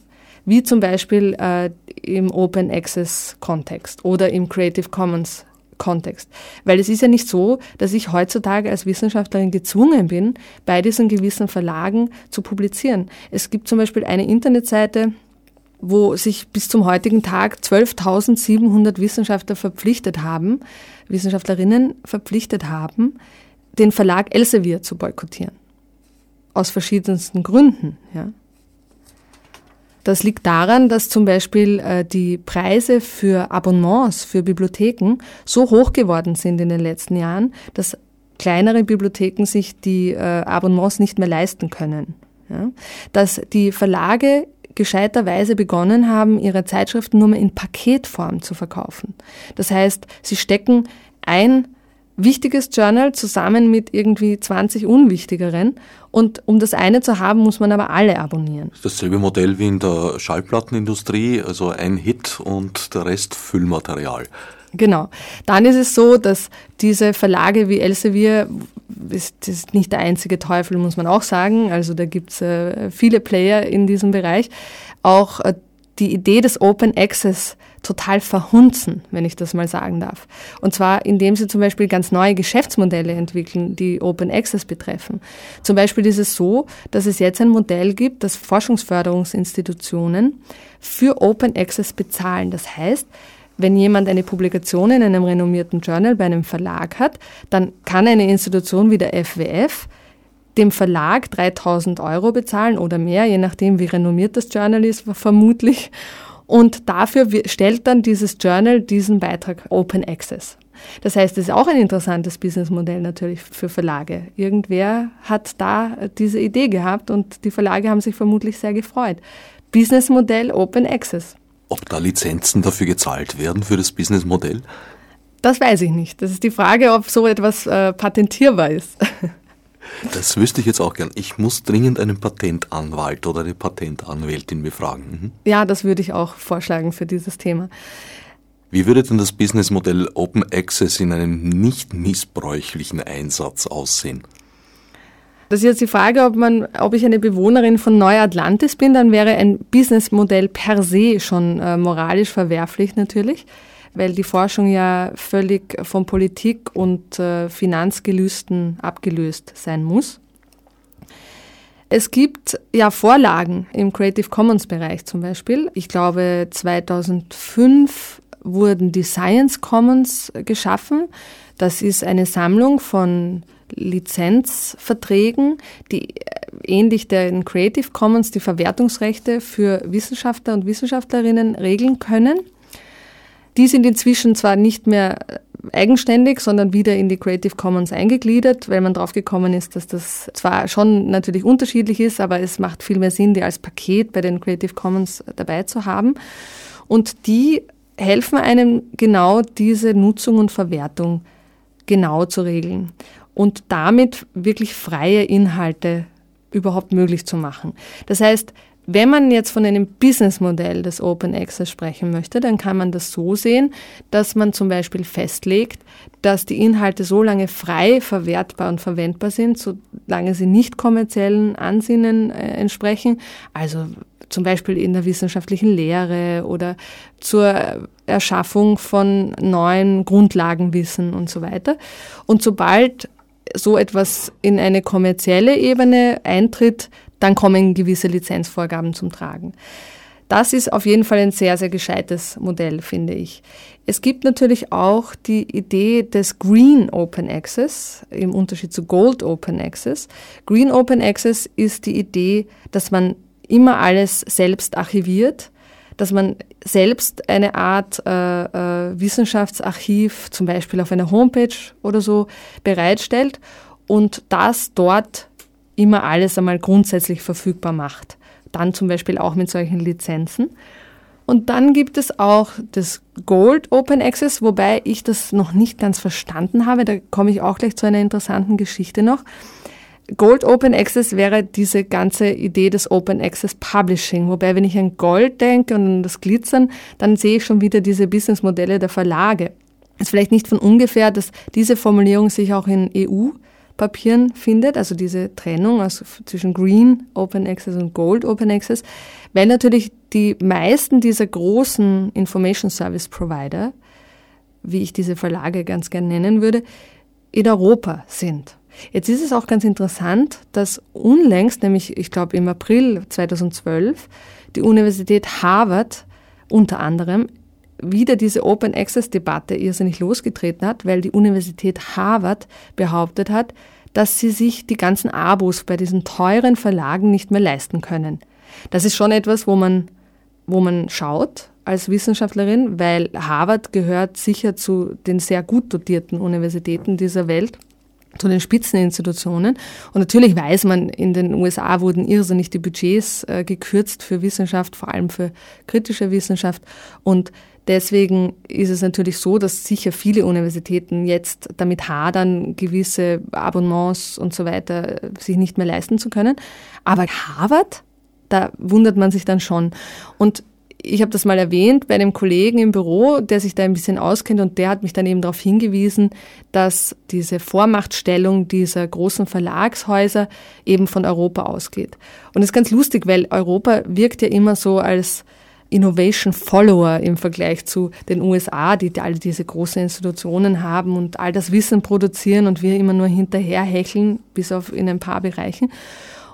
Wie zum Beispiel äh, im Open Access Kontext oder im Creative Commons Kontext. Weil es ist ja nicht so, dass ich heutzutage als Wissenschaftlerin gezwungen bin, bei diesen gewissen Verlagen zu publizieren. Es gibt zum Beispiel eine Internetseite, wo sich bis zum heutigen Tag 12.700 Wissenschaftler verpflichtet haben, Wissenschaftlerinnen verpflichtet haben, den Verlag Elsevier zu boykottieren aus verschiedensten Gründen. Ja. Das liegt daran, dass zum Beispiel äh, die Preise für Abonnements für Bibliotheken so hoch geworden sind in den letzten Jahren, dass kleinere Bibliotheken sich die äh, Abonnements nicht mehr leisten können. Ja. Dass die Verlage gescheiterweise begonnen haben, ihre Zeitschriften nur mehr in Paketform zu verkaufen. Das heißt, sie stecken ein wichtiges Journal zusammen mit irgendwie 20 unwichtigeren. Und um das eine zu haben, muss man aber alle abonnieren. Dasselbe Modell wie in der Schallplattenindustrie, also ein Hit und der Rest Füllmaterial. Genau. Dann ist es so, dass diese Verlage wie Elsevier, das ist nicht der einzige Teufel, muss man auch sagen, also da gibt es äh, viele Player in diesem Bereich, auch äh, die Idee des Open Access total verhunzen, wenn ich das mal sagen darf. Und zwar, indem sie zum Beispiel ganz neue Geschäftsmodelle entwickeln, die Open Access betreffen. Zum Beispiel ist es so, dass es jetzt ein Modell gibt, das Forschungsförderungsinstitutionen für Open Access bezahlen. Das heißt, wenn jemand eine Publikation in einem renommierten Journal bei einem Verlag hat, dann kann eine Institution wie der FWF dem Verlag 3000 Euro bezahlen oder mehr, je nachdem, wie renommiert das Journal ist, vermutlich. Und dafür stellt dann dieses Journal diesen Beitrag Open Access. Das heißt, es ist auch ein interessantes Businessmodell natürlich für Verlage. Irgendwer hat da diese Idee gehabt und die Verlage haben sich vermutlich sehr gefreut. Businessmodell Open Access. Ob da Lizenzen dafür gezahlt werden für das Businessmodell? Das weiß ich nicht. Das ist die Frage, ob so etwas äh, patentierbar ist. [LAUGHS] Das wüsste ich jetzt auch gern. Ich muss dringend einen Patentanwalt oder eine Patentanwältin befragen. Mhm. Ja, das würde ich auch vorschlagen für dieses Thema. Wie würde denn das Businessmodell Open Access in einem nicht missbräuchlichen Einsatz aussehen? Das ist jetzt die Frage, ob, man, ob ich eine Bewohnerin von Neu-Atlantis bin, dann wäre ein Businessmodell per se schon äh, moralisch verwerflich natürlich weil die Forschung ja völlig von Politik und äh, Finanzgelüsten abgelöst sein muss. Es gibt ja Vorlagen im Creative Commons Bereich zum Beispiel. Ich glaube, 2005 wurden die Science Commons geschaffen. Das ist eine Sammlung von Lizenzverträgen, die äh, ähnlich den Creative Commons die Verwertungsrechte für Wissenschaftler und Wissenschaftlerinnen regeln können. Die sind inzwischen zwar nicht mehr eigenständig, sondern wieder in die Creative Commons eingegliedert, weil man drauf gekommen ist, dass das zwar schon natürlich unterschiedlich ist, aber es macht viel mehr Sinn, die als Paket bei den Creative Commons dabei zu haben. Und die helfen einem genau diese Nutzung und Verwertung genau zu regeln und damit wirklich freie Inhalte überhaupt möglich zu machen. Das heißt, wenn man jetzt von einem Businessmodell des Open Access sprechen möchte, dann kann man das so sehen, dass man zum Beispiel festlegt, dass die Inhalte so lange frei verwertbar und verwendbar sind, solange sie nicht kommerziellen Ansinnen äh, entsprechen, also zum Beispiel in der wissenschaftlichen Lehre oder zur Erschaffung von neuen Grundlagenwissen und so weiter. Und sobald so etwas in eine kommerzielle Ebene eintritt, dann kommen gewisse Lizenzvorgaben zum Tragen. Das ist auf jeden Fall ein sehr, sehr gescheites Modell, finde ich. Es gibt natürlich auch die Idee des Green Open Access im Unterschied zu Gold Open Access. Green Open Access ist die Idee, dass man immer alles selbst archiviert, dass man selbst eine Art äh, äh, Wissenschaftsarchiv, zum Beispiel auf einer Homepage oder so, bereitstellt und das dort immer alles einmal grundsätzlich verfügbar macht. Dann zum Beispiel auch mit solchen Lizenzen. Und dann gibt es auch das Gold Open Access, wobei ich das noch nicht ganz verstanden habe. Da komme ich auch gleich zu einer interessanten Geschichte noch. Gold Open Access wäre diese ganze Idee des Open Access Publishing. Wobei, wenn ich an Gold denke und an das Glitzern, dann sehe ich schon wieder diese Businessmodelle der Verlage. Es ist vielleicht nicht von ungefähr, dass diese Formulierung sich auch in EU Papieren findet, also diese Trennung also zwischen Green Open Access und Gold Open Access, weil natürlich die meisten dieser großen Information Service Provider, wie ich diese Verlage ganz gern nennen würde, in Europa sind. Jetzt ist es auch ganz interessant, dass unlängst, nämlich ich glaube im April 2012, die Universität Harvard unter anderem wieder diese Open Access Debatte irrsinnig losgetreten hat, weil die Universität Harvard behauptet hat, dass sie sich die ganzen Abos bei diesen teuren Verlagen nicht mehr leisten können. Das ist schon etwas, wo man, wo man schaut als Wissenschaftlerin, weil Harvard gehört sicher zu den sehr gut dotierten Universitäten dieser Welt zu den Spitzeninstitutionen. Und natürlich weiß man, in den USA wurden irrsinnig die Budgets äh, gekürzt für Wissenschaft, vor allem für kritische Wissenschaft. Und Deswegen ist es natürlich so, dass sicher viele Universitäten jetzt damit hadern, gewisse Abonnements und so weiter sich nicht mehr leisten zu können. Aber Harvard, da wundert man sich dann schon. Und ich habe das mal erwähnt bei einem Kollegen im Büro, der sich da ein bisschen auskennt und der hat mich dann eben darauf hingewiesen, dass diese Vormachtstellung dieser großen Verlagshäuser eben von Europa ausgeht. Und das ist ganz lustig, weil Europa wirkt ja immer so als Innovation Follower im Vergleich zu den USA, die all diese großen Institutionen haben und all das Wissen produzieren und wir immer nur hinterher hecheln, bis auf in ein paar Bereichen.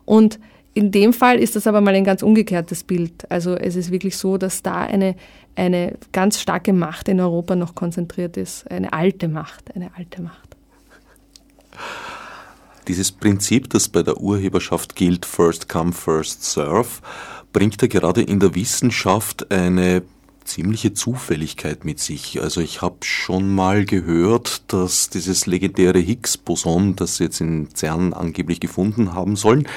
Und in dem Fall ist das aber mal ein ganz umgekehrtes Bild. Also es ist wirklich so, dass da eine, eine ganz starke Macht in Europa noch konzentriert ist. Eine alte Macht, eine alte Macht. Dieses Prinzip, das bei der Urheberschaft gilt, First Come, First Serve, bringt ja gerade in der Wissenschaft eine ziemliche Zufälligkeit mit sich. Also ich habe schon mal gehört, dass dieses legendäre Higgs-Boson, das sie jetzt in CERN angeblich gefunden haben sollen,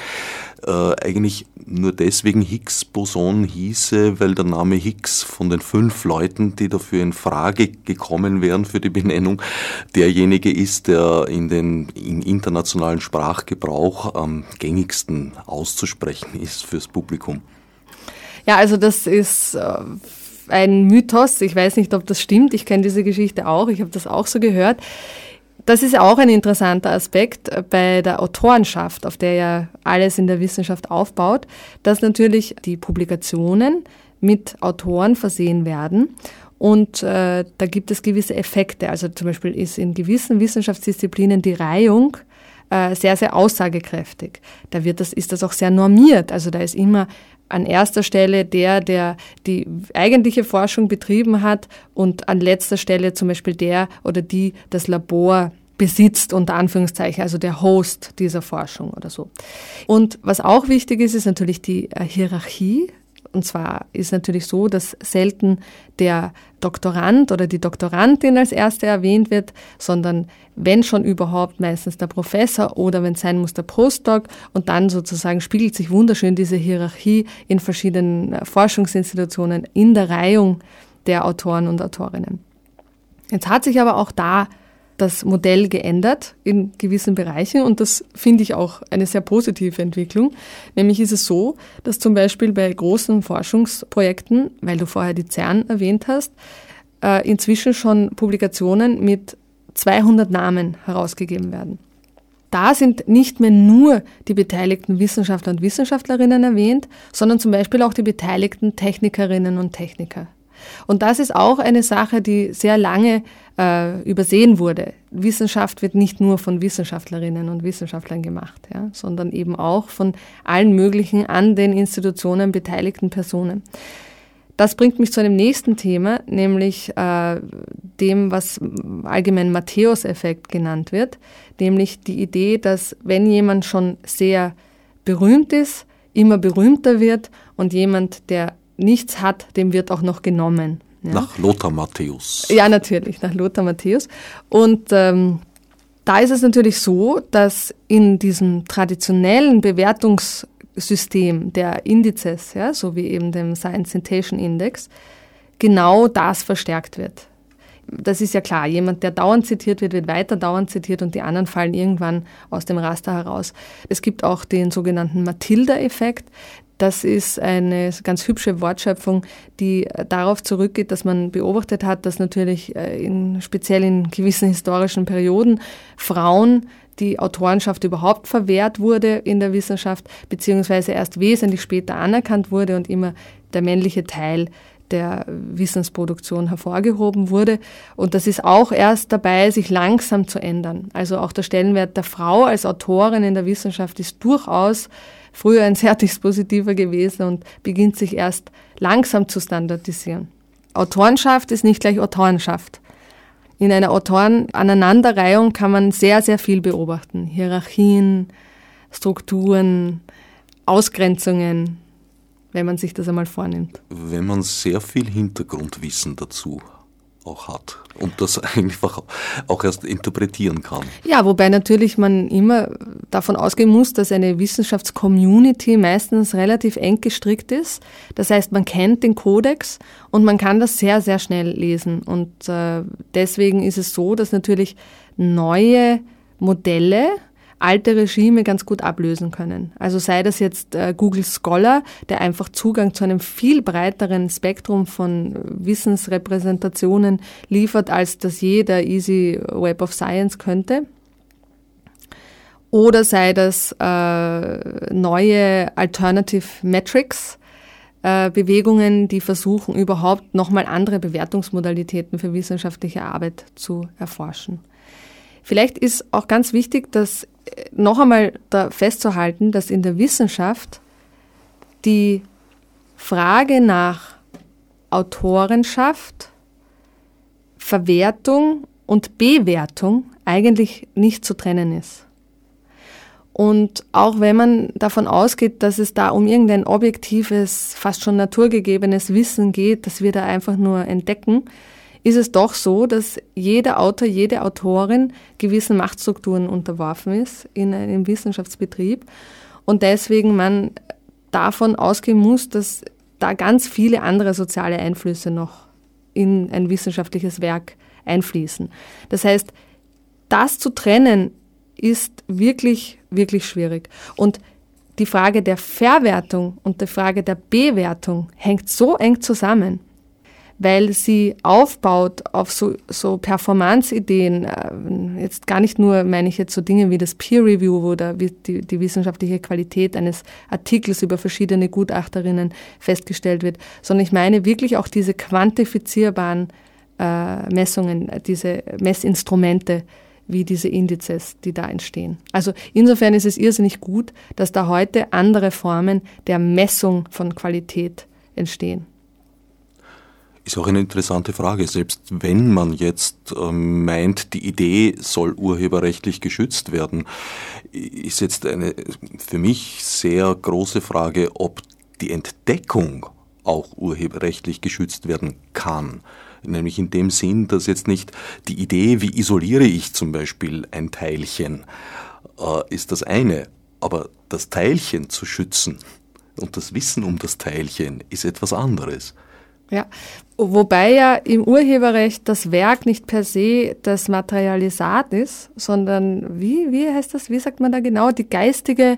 äh, eigentlich nur deswegen Higgs-Boson hieße, weil der Name Higgs von den fünf Leuten, die dafür in Frage gekommen wären für die Benennung, derjenige ist, der in den im internationalen Sprachgebrauch am gängigsten auszusprechen ist fürs Publikum. Ja, also das ist äh, ein Mythos. Ich weiß nicht, ob das stimmt. Ich kenne diese Geschichte auch. Ich habe das auch so gehört. Das ist auch ein interessanter Aspekt bei der Autorenschaft, auf der ja alles in der Wissenschaft aufbaut, dass natürlich die Publikationen mit Autoren versehen werden. Und äh, da gibt es gewisse Effekte. Also zum Beispiel ist in gewissen Wissenschaftsdisziplinen die Reihung äh, sehr, sehr aussagekräftig. Da wird das, ist das auch sehr normiert. Also da ist immer an erster Stelle der, der die eigentliche Forschung betrieben hat und an letzter Stelle zum Beispiel der oder die das Labor besitzt, unter Anführungszeichen, also der Host dieser Forschung oder so. Und was auch wichtig ist, ist natürlich die äh, Hierarchie. Und zwar ist natürlich so, dass selten der Doktorand oder die Doktorandin als erste erwähnt wird, sondern wenn schon überhaupt meistens der Professor oder wenn es sein muss der Postdoc und dann sozusagen spiegelt sich wunderschön diese Hierarchie in verschiedenen äh, Forschungsinstitutionen in der Reihung der Autoren und Autorinnen. Jetzt hat sich aber auch da das Modell geändert in gewissen Bereichen und das finde ich auch eine sehr positive Entwicklung. Nämlich ist es so, dass zum Beispiel bei großen Forschungsprojekten, weil du vorher die CERN erwähnt hast, äh, inzwischen schon Publikationen mit 200 Namen herausgegeben werden. Da sind nicht mehr nur die beteiligten Wissenschaftler und Wissenschaftlerinnen erwähnt, sondern zum Beispiel auch die beteiligten Technikerinnen und Techniker. Und das ist auch eine Sache, die sehr lange äh, übersehen wurde. Wissenschaft wird nicht nur von Wissenschaftlerinnen und Wissenschaftlern gemacht, ja, sondern eben auch von allen möglichen an den Institutionen beteiligten Personen. Das bringt mich zu einem nächsten Thema, nämlich äh, dem, was allgemein Matthäus-Effekt genannt wird, nämlich die Idee, dass wenn jemand schon sehr berühmt ist, immer berühmter wird und jemand, der nichts hat, dem wird auch noch genommen. Ja. Nach Lothar Matthäus. Ja, natürlich, nach Lothar Matthäus. Und ähm, da ist es natürlich so, dass in diesem traditionellen Bewertungssystem der Indizes, ja, so wie eben dem Science Citation Index, genau das verstärkt wird. Das ist ja klar, jemand, der dauernd zitiert wird, wird weiter dauernd zitiert und die anderen fallen irgendwann aus dem Raster heraus. Es gibt auch den sogenannten Matilda-Effekt. Das ist eine ganz hübsche Wortschöpfung, die darauf zurückgeht, dass man beobachtet hat, dass natürlich äh, in, speziell in gewissen historischen Perioden Frauen die Autorenschaft überhaupt verwehrt wurde in der Wissenschaft, beziehungsweise erst wesentlich später anerkannt wurde und immer der männliche Teil der Wissensproduktion hervorgehoben wurde. Und das ist auch erst dabei, sich langsam zu ändern. Also auch der Stellenwert der Frau als Autorin in der Wissenschaft ist durchaus früher ein sehr [LAUGHS] dispositiver gewesen und beginnt sich erst langsam zu standardisieren. Autorenschaft ist nicht gleich Autorenschaft. In einer Autoren-Aneinanderreihung kann man sehr, sehr viel beobachten. Hierarchien, Strukturen, Ausgrenzungen, wenn man sich das einmal vornimmt. Wenn man sehr viel Hintergrundwissen dazu auch hat und das [LAUGHS] einfach auch erst interpretieren kann. Ja, wobei natürlich man immer davon ausgehen muss, dass eine Wissenschaftscommunity meistens relativ eng gestrickt ist. Das heißt, man kennt den Kodex und man kann das sehr, sehr schnell lesen. Und äh, deswegen ist es so, dass natürlich neue Modelle alte Regime ganz gut ablösen können. Also sei das jetzt äh, Google Scholar, der einfach Zugang zu einem viel breiteren Spektrum von Wissensrepräsentationen liefert, als das jeder Easy Web of Science könnte. Oder sei das äh, neue Alternative Metrics, äh, Bewegungen, die versuchen, überhaupt nochmal andere Bewertungsmodalitäten für wissenschaftliche Arbeit zu erforschen. Vielleicht ist auch ganz wichtig, dass äh, noch einmal da festzuhalten, dass in der Wissenschaft die Frage nach Autorenschaft, Verwertung und Bewertung eigentlich nicht zu trennen ist. Und auch wenn man davon ausgeht, dass es da um irgendein objektives, fast schon naturgegebenes Wissen geht, das wir da einfach nur entdecken, ist es doch so, dass jeder Autor, jede Autorin gewissen Machtstrukturen unterworfen ist in einem Wissenschaftsbetrieb und deswegen man davon ausgehen muss, dass da ganz viele andere soziale Einflüsse noch in ein wissenschaftliches Werk einfließen. Das heißt, das zu trennen ist wirklich, wirklich schwierig. Und die Frage der Verwertung und die Frage der Bewertung hängt so eng zusammen, weil sie aufbaut auf so, so Performance-Ideen. Äh, jetzt gar nicht nur, meine ich jetzt so Dinge wie das Peer Review, da die, die wissenschaftliche Qualität eines Artikels über verschiedene Gutachterinnen festgestellt wird, sondern ich meine wirklich auch diese quantifizierbaren äh, Messungen, diese Messinstrumente, wie diese Indizes, die da entstehen. Also insofern ist es irrsinnig gut, dass da heute andere Formen der Messung von Qualität entstehen. Ist auch eine interessante Frage. Selbst wenn man jetzt ähm, meint, die Idee soll urheberrechtlich geschützt werden, ist jetzt eine für mich sehr große Frage, ob die Entdeckung auch urheberrechtlich geschützt werden kann. Nämlich in dem Sinn, dass jetzt nicht die Idee, wie isoliere ich zum Beispiel ein Teilchen, äh, ist das eine. Aber das Teilchen zu schützen und das Wissen um das Teilchen ist etwas anderes. Ja, wobei ja im Urheberrecht das Werk nicht per se das Materialisat ist, sondern wie, wie heißt das, wie sagt man da genau, die geistige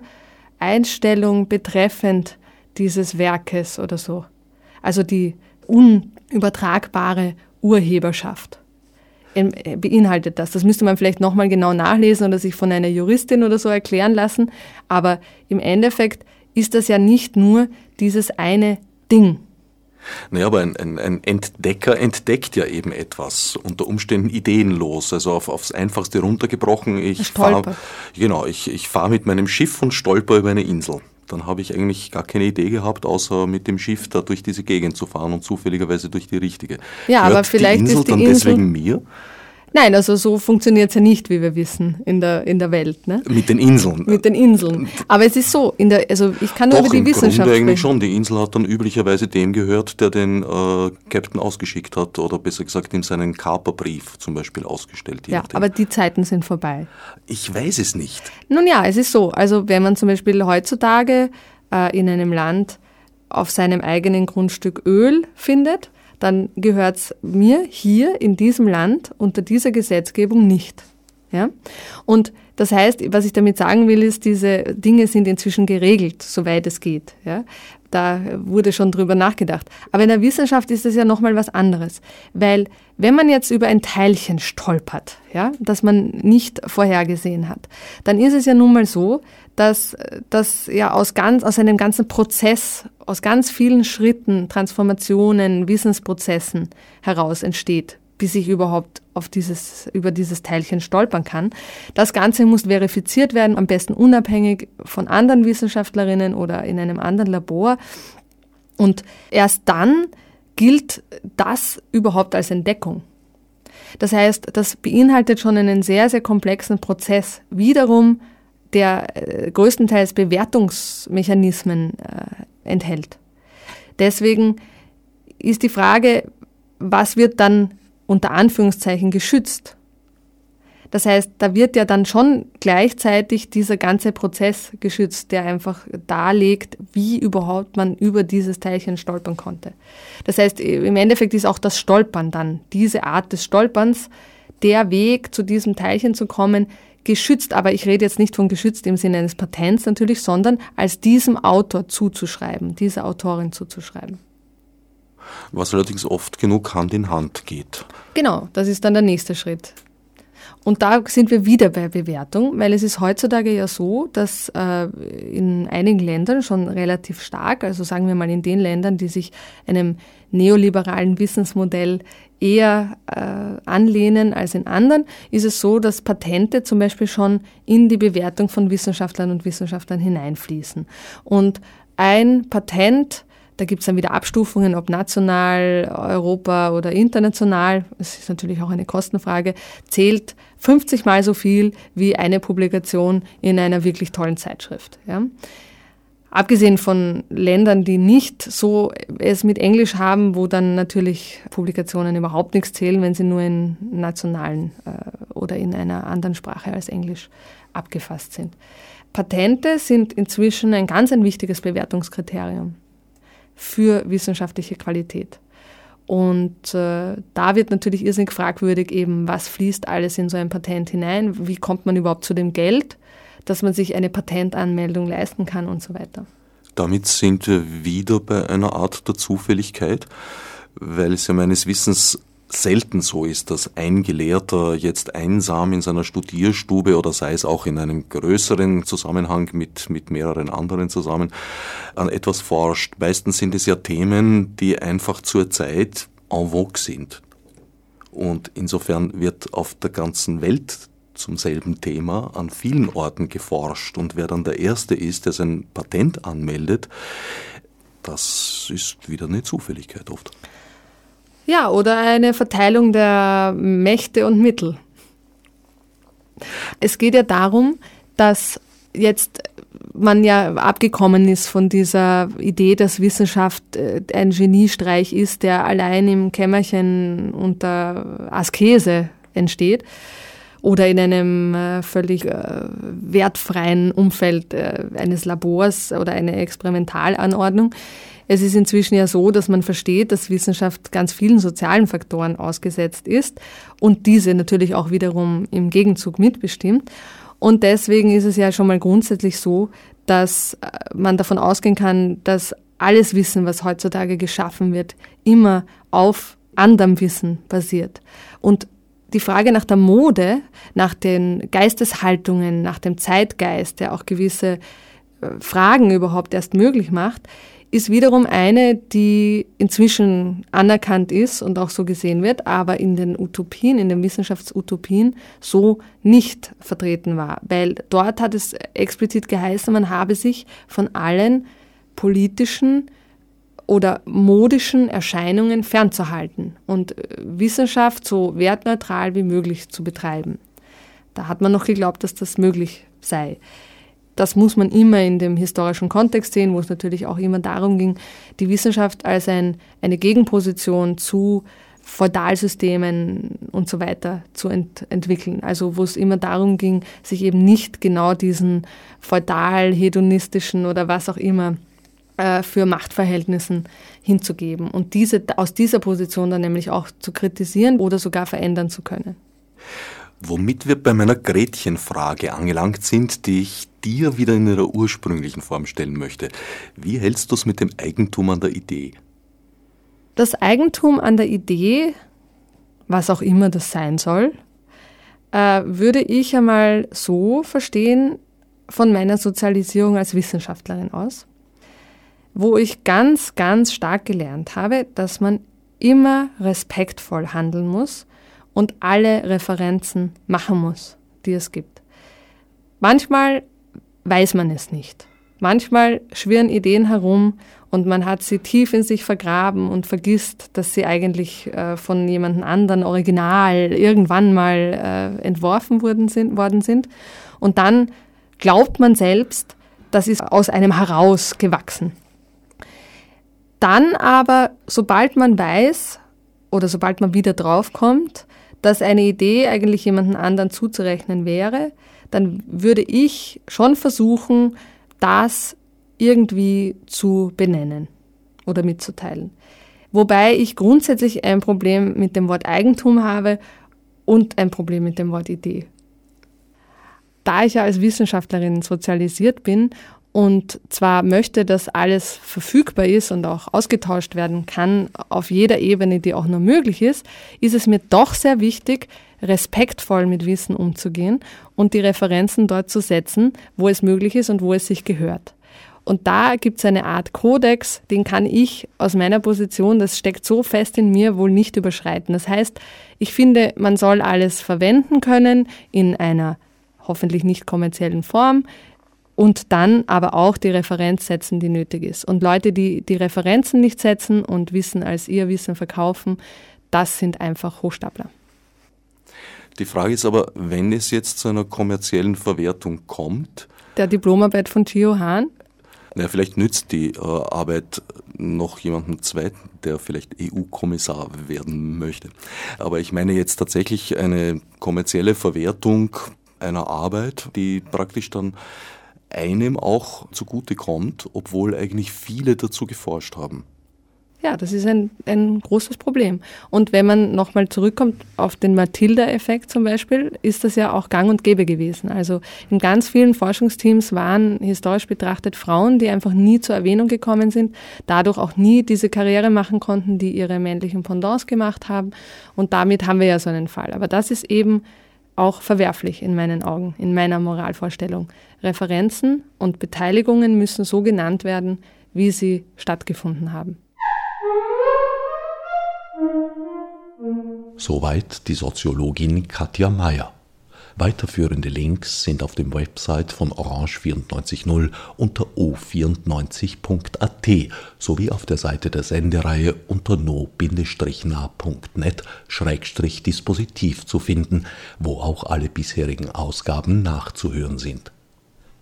Einstellung betreffend dieses Werkes oder so. Also die unübertragbare Urheberschaft äh, beinhaltet das. Das müsste man vielleicht nochmal genau nachlesen oder sich von einer Juristin oder so erklären lassen. Aber im Endeffekt ist das ja nicht nur dieses eine Ding. Naja, aber ein, ein, ein, Entdecker entdeckt ja eben etwas, unter Umständen ideenlos, also auf, aufs Einfachste runtergebrochen. Ich fahre genau, ich, ich fahr mit meinem Schiff und stolper über eine Insel dann habe ich eigentlich gar keine Idee gehabt, außer mit dem Schiff da durch diese Gegend zu fahren und zufälligerweise durch die richtige. Ja, Hört aber vielleicht die Insel ist die dann Insel deswegen mir? Nein, also so funktioniert es ja nicht, wie wir wissen, in der, in der Welt. Ne? Mit den Inseln. Mit den Inseln. Aber es ist so, in der, also ich kann nur Doch, über die im Wissenschaft Grunde eigentlich sprechen. schon. Die Insel hat dann üblicherweise dem gehört, der den äh, Captain ausgeschickt hat oder besser gesagt in seinen Kaperbrief zum Beispiel ausgestellt. Ja, aber die Zeiten sind vorbei. Ich weiß es nicht. Nun ja, es ist so. Also wenn man zum Beispiel heutzutage äh, in einem Land auf seinem eigenen Grundstück Öl findet, dann gehört es mir hier in diesem Land unter dieser Gesetzgebung nicht. Ja? Und das heißt, was ich damit sagen will, ist, diese Dinge sind inzwischen geregelt, soweit es geht. Ja? Da wurde schon drüber nachgedacht. Aber in der Wissenschaft ist es ja nochmal was anderes. Weil wenn man jetzt über ein Teilchen stolpert, ja, das man nicht vorhergesehen hat, dann ist es ja nun mal so, dass das ja aus ganz, aus einem ganzen Prozess, aus ganz vielen Schritten, Transformationen, Wissensprozessen heraus entsteht bis ich überhaupt auf dieses, über dieses Teilchen stolpern kann. Das Ganze muss verifiziert werden, am besten unabhängig von anderen Wissenschaftlerinnen oder in einem anderen Labor. Und erst dann gilt das überhaupt als Entdeckung. Das heißt, das beinhaltet schon einen sehr, sehr komplexen Prozess, wiederum der äh, größtenteils Bewertungsmechanismen äh, enthält. Deswegen ist die Frage, was wird dann unter Anführungszeichen geschützt. Das heißt, da wird ja dann schon gleichzeitig dieser ganze Prozess geschützt, der einfach darlegt, wie überhaupt man über dieses Teilchen stolpern konnte. Das heißt, im Endeffekt ist auch das Stolpern dann, diese Art des Stolperns, der Weg zu diesem Teilchen zu kommen, geschützt, aber ich rede jetzt nicht von geschützt im Sinne eines Patents natürlich, sondern als diesem Autor zuzuschreiben, dieser Autorin zuzuschreiben was allerdings oft genug Hand in Hand geht. Genau, das ist dann der nächste Schritt. Und da sind wir wieder bei Bewertung, weil es ist heutzutage ja so, dass äh, in einigen Ländern schon relativ stark, also sagen wir mal in den Ländern, die sich einem neoliberalen Wissensmodell eher äh, anlehnen als in anderen, ist es so, dass Patente zum Beispiel schon in die Bewertung von Wissenschaftlern und Wissenschaftlern hineinfließen. Und ein Patent da gibt es dann wieder Abstufungen, ob national, Europa oder international. Das ist natürlich auch eine Kostenfrage. Zählt 50 mal so viel wie eine Publikation in einer wirklich tollen Zeitschrift. Ja. Abgesehen von Ländern, die nicht so es mit Englisch haben, wo dann natürlich Publikationen überhaupt nichts zählen, wenn sie nur in nationalen äh, oder in einer anderen Sprache als Englisch abgefasst sind. Patente sind inzwischen ein ganz ein wichtiges Bewertungskriterium für wissenschaftliche Qualität. Und äh, da wird natürlich irrsinnig fragwürdig eben, was fließt alles in so ein Patent hinein, wie kommt man überhaupt zu dem Geld, dass man sich eine Patentanmeldung leisten kann und so weiter. Damit sind wir wieder bei einer Art der Zufälligkeit, weil es ja meines Wissens selten so ist, dass ein Gelehrter jetzt einsam in seiner Studierstube oder sei es auch in einem größeren Zusammenhang mit, mit mehreren anderen zusammen an etwas forscht. Meistens sind es ja Themen, die einfach zur Zeit en vogue sind. Und insofern wird auf der ganzen Welt zum selben Thema an vielen Orten geforscht. Und wer dann der Erste ist, der sein Patent anmeldet, das ist wieder eine Zufälligkeit oft. Ja, oder eine Verteilung der Mächte und Mittel. Es geht ja darum, dass jetzt man ja abgekommen ist von dieser Idee, dass Wissenschaft äh, ein Geniestreich ist, der allein im Kämmerchen unter Askese entsteht oder in einem äh, völlig äh, wertfreien Umfeld eines Labors oder einer Experimentalanordnung. Es ist inzwischen ja so, dass man versteht, dass Wissenschaft ganz vielen sozialen Faktoren ausgesetzt ist und diese natürlich auch wiederum im Gegenzug mitbestimmt. Und deswegen ist es ja schon mal grundsätzlich so, dass äh, man davon ausgehen kann, dass alles Wissen, was heutzutage geschaffen wird, immer auf anderem Wissen basiert. Und die Frage nach der Mode, nach den Geisteshaltungen, nach dem Zeitgeist, der auch gewisse äh, Fragen überhaupt erst möglich macht, ist wiederum eine, die inzwischen anerkannt ist und auch so gesehen wird, aber in den Utopien, in den Wissenschaftsutopien so nicht vertreten war. Weil dort hat es explizit geheißen, man habe sich von allen politischen oder modischen Erscheinungen fernzuhalten und äh, Wissenschaft so wertneutral wie möglich zu betreiben. Da hat man noch geglaubt, dass das möglich sei. Das muss man immer in dem historischen Kontext sehen, wo es natürlich auch immer darum ging, die Wissenschaft als ein, eine Gegenposition zu Feudalsystemen und so weiter zu ent entwickeln. Also wo es immer darum ging, sich eben nicht genau diesen feudal-hedonistischen oder was auch immer für Machtverhältnissen hinzugeben und diese, aus dieser Position dann nämlich auch zu kritisieren oder sogar verändern zu können. Womit wir bei meiner Gretchenfrage angelangt sind, die ich dir wieder in ihrer ursprünglichen Form stellen möchte. Wie hältst du es mit dem Eigentum an der Idee? Das Eigentum an der Idee, was auch immer das sein soll, äh, würde ich einmal so verstehen von meiner Sozialisierung als Wissenschaftlerin aus, wo ich ganz, ganz stark gelernt habe, dass man immer respektvoll handeln muss und alle Referenzen machen muss, die es gibt. Manchmal weiß man es nicht. Manchmal schwirren Ideen herum und man hat sie tief in sich vergraben und vergisst, dass sie eigentlich äh, von jemandem anderen original irgendwann mal äh, entworfen worden sind, worden sind. Und dann glaubt man selbst, das ist aus einem heraus gewachsen. Dann aber, sobald man weiß oder sobald man wieder draufkommt, dass eine Idee eigentlich jemanden anderen zuzurechnen wäre, dann würde ich schon versuchen, das irgendwie zu benennen oder mitzuteilen. Wobei ich grundsätzlich ein Problem mit dem Wort Eigentum habe und ein Problem mit dem Wort Idee. Da ich ja als Wissenschaftlerin sozialisiert bin und zwar möchte, dass alles verfügbar ist und auch ausgetauscht werden kann auf jeder Ebene, die auch nur möglich ist, ist es mir doch sehr wichtig, respektvoll mit Wissen umzugehen und die Referenzen dort zu setzen, wo es möglich ist und wo es sich gehört. Und da gibt es eine Art Kodex, den kann ich aus meiner Position, das steckt so fest in mir, wohl nicht überschreiten. Das heißt, ich finde, man soll alles verwenden können in einer hoffentlich nicht kommerziellen Form und dann aber auch die Referenz setzen, die nötig ist. Und Leute, die die Referenzen nicht setzen und Wissen als ihr Wissen verkaufen, das sind einfach Hochstapler. Die Frage ist aber, wenn es jetzt zu einer kommerziellen Verwertung kommt. Der Diplomarbeit von Gio Hahn naja, vielleicht nützt die äh, Arbeit noch jemandem Zweiten, der vielleicht EU-Kommissar werden möchte. Aber ich meine jetzt tatsächlich eine kommerzielle Verwertung einer Arbeit, die praktisch dann einem auch zugutekommt, obwohl eigentlich viele dazu geforscht haben. Ja, das ist ein, ein großes Problem. Und wenn man nochmal zurückkommt auf den Matilda-Effekt zum Beispiel, ist das ja auch gang und gäbe gewesen. Also in ganz vielen Forschungsteams waren historisch betrachtet Frauen, die einfach nie zur Erwähnung gekommen sind, dadurch auch nie diese Karriere machen konnten, die ihre männlichen Pendants gemacht haben. Und damit haben wir ja so einen Fall. Aber das ist eben auch verwerflich in meinen Augen, in meiner Moralvorstellung. Referenzen und Beteiligungen müssen so genannt werden, wie sie stattgefunden haben. Soweit die Soziologin Katja Mayer. Weiterführende Links sind auf dem Website von Orange 94.0 unter o94.at sowie auf der Seite der Sendereihe unter no-na.net-dispositiv zu finden, wo auch alle bisherigen Ausgaben nachzuhören sind.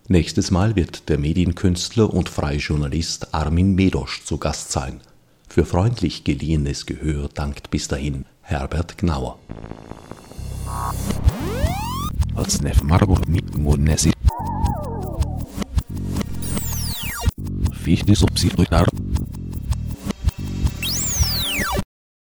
Nächstes Mal wird der Medienkünstler und freie Journalist Armin Medosch zu Gast sein. Für freundlich geliehenes Gehör dankt bis dahin Herbert Gnauer. Margur Munnesi. Fichte subsidiar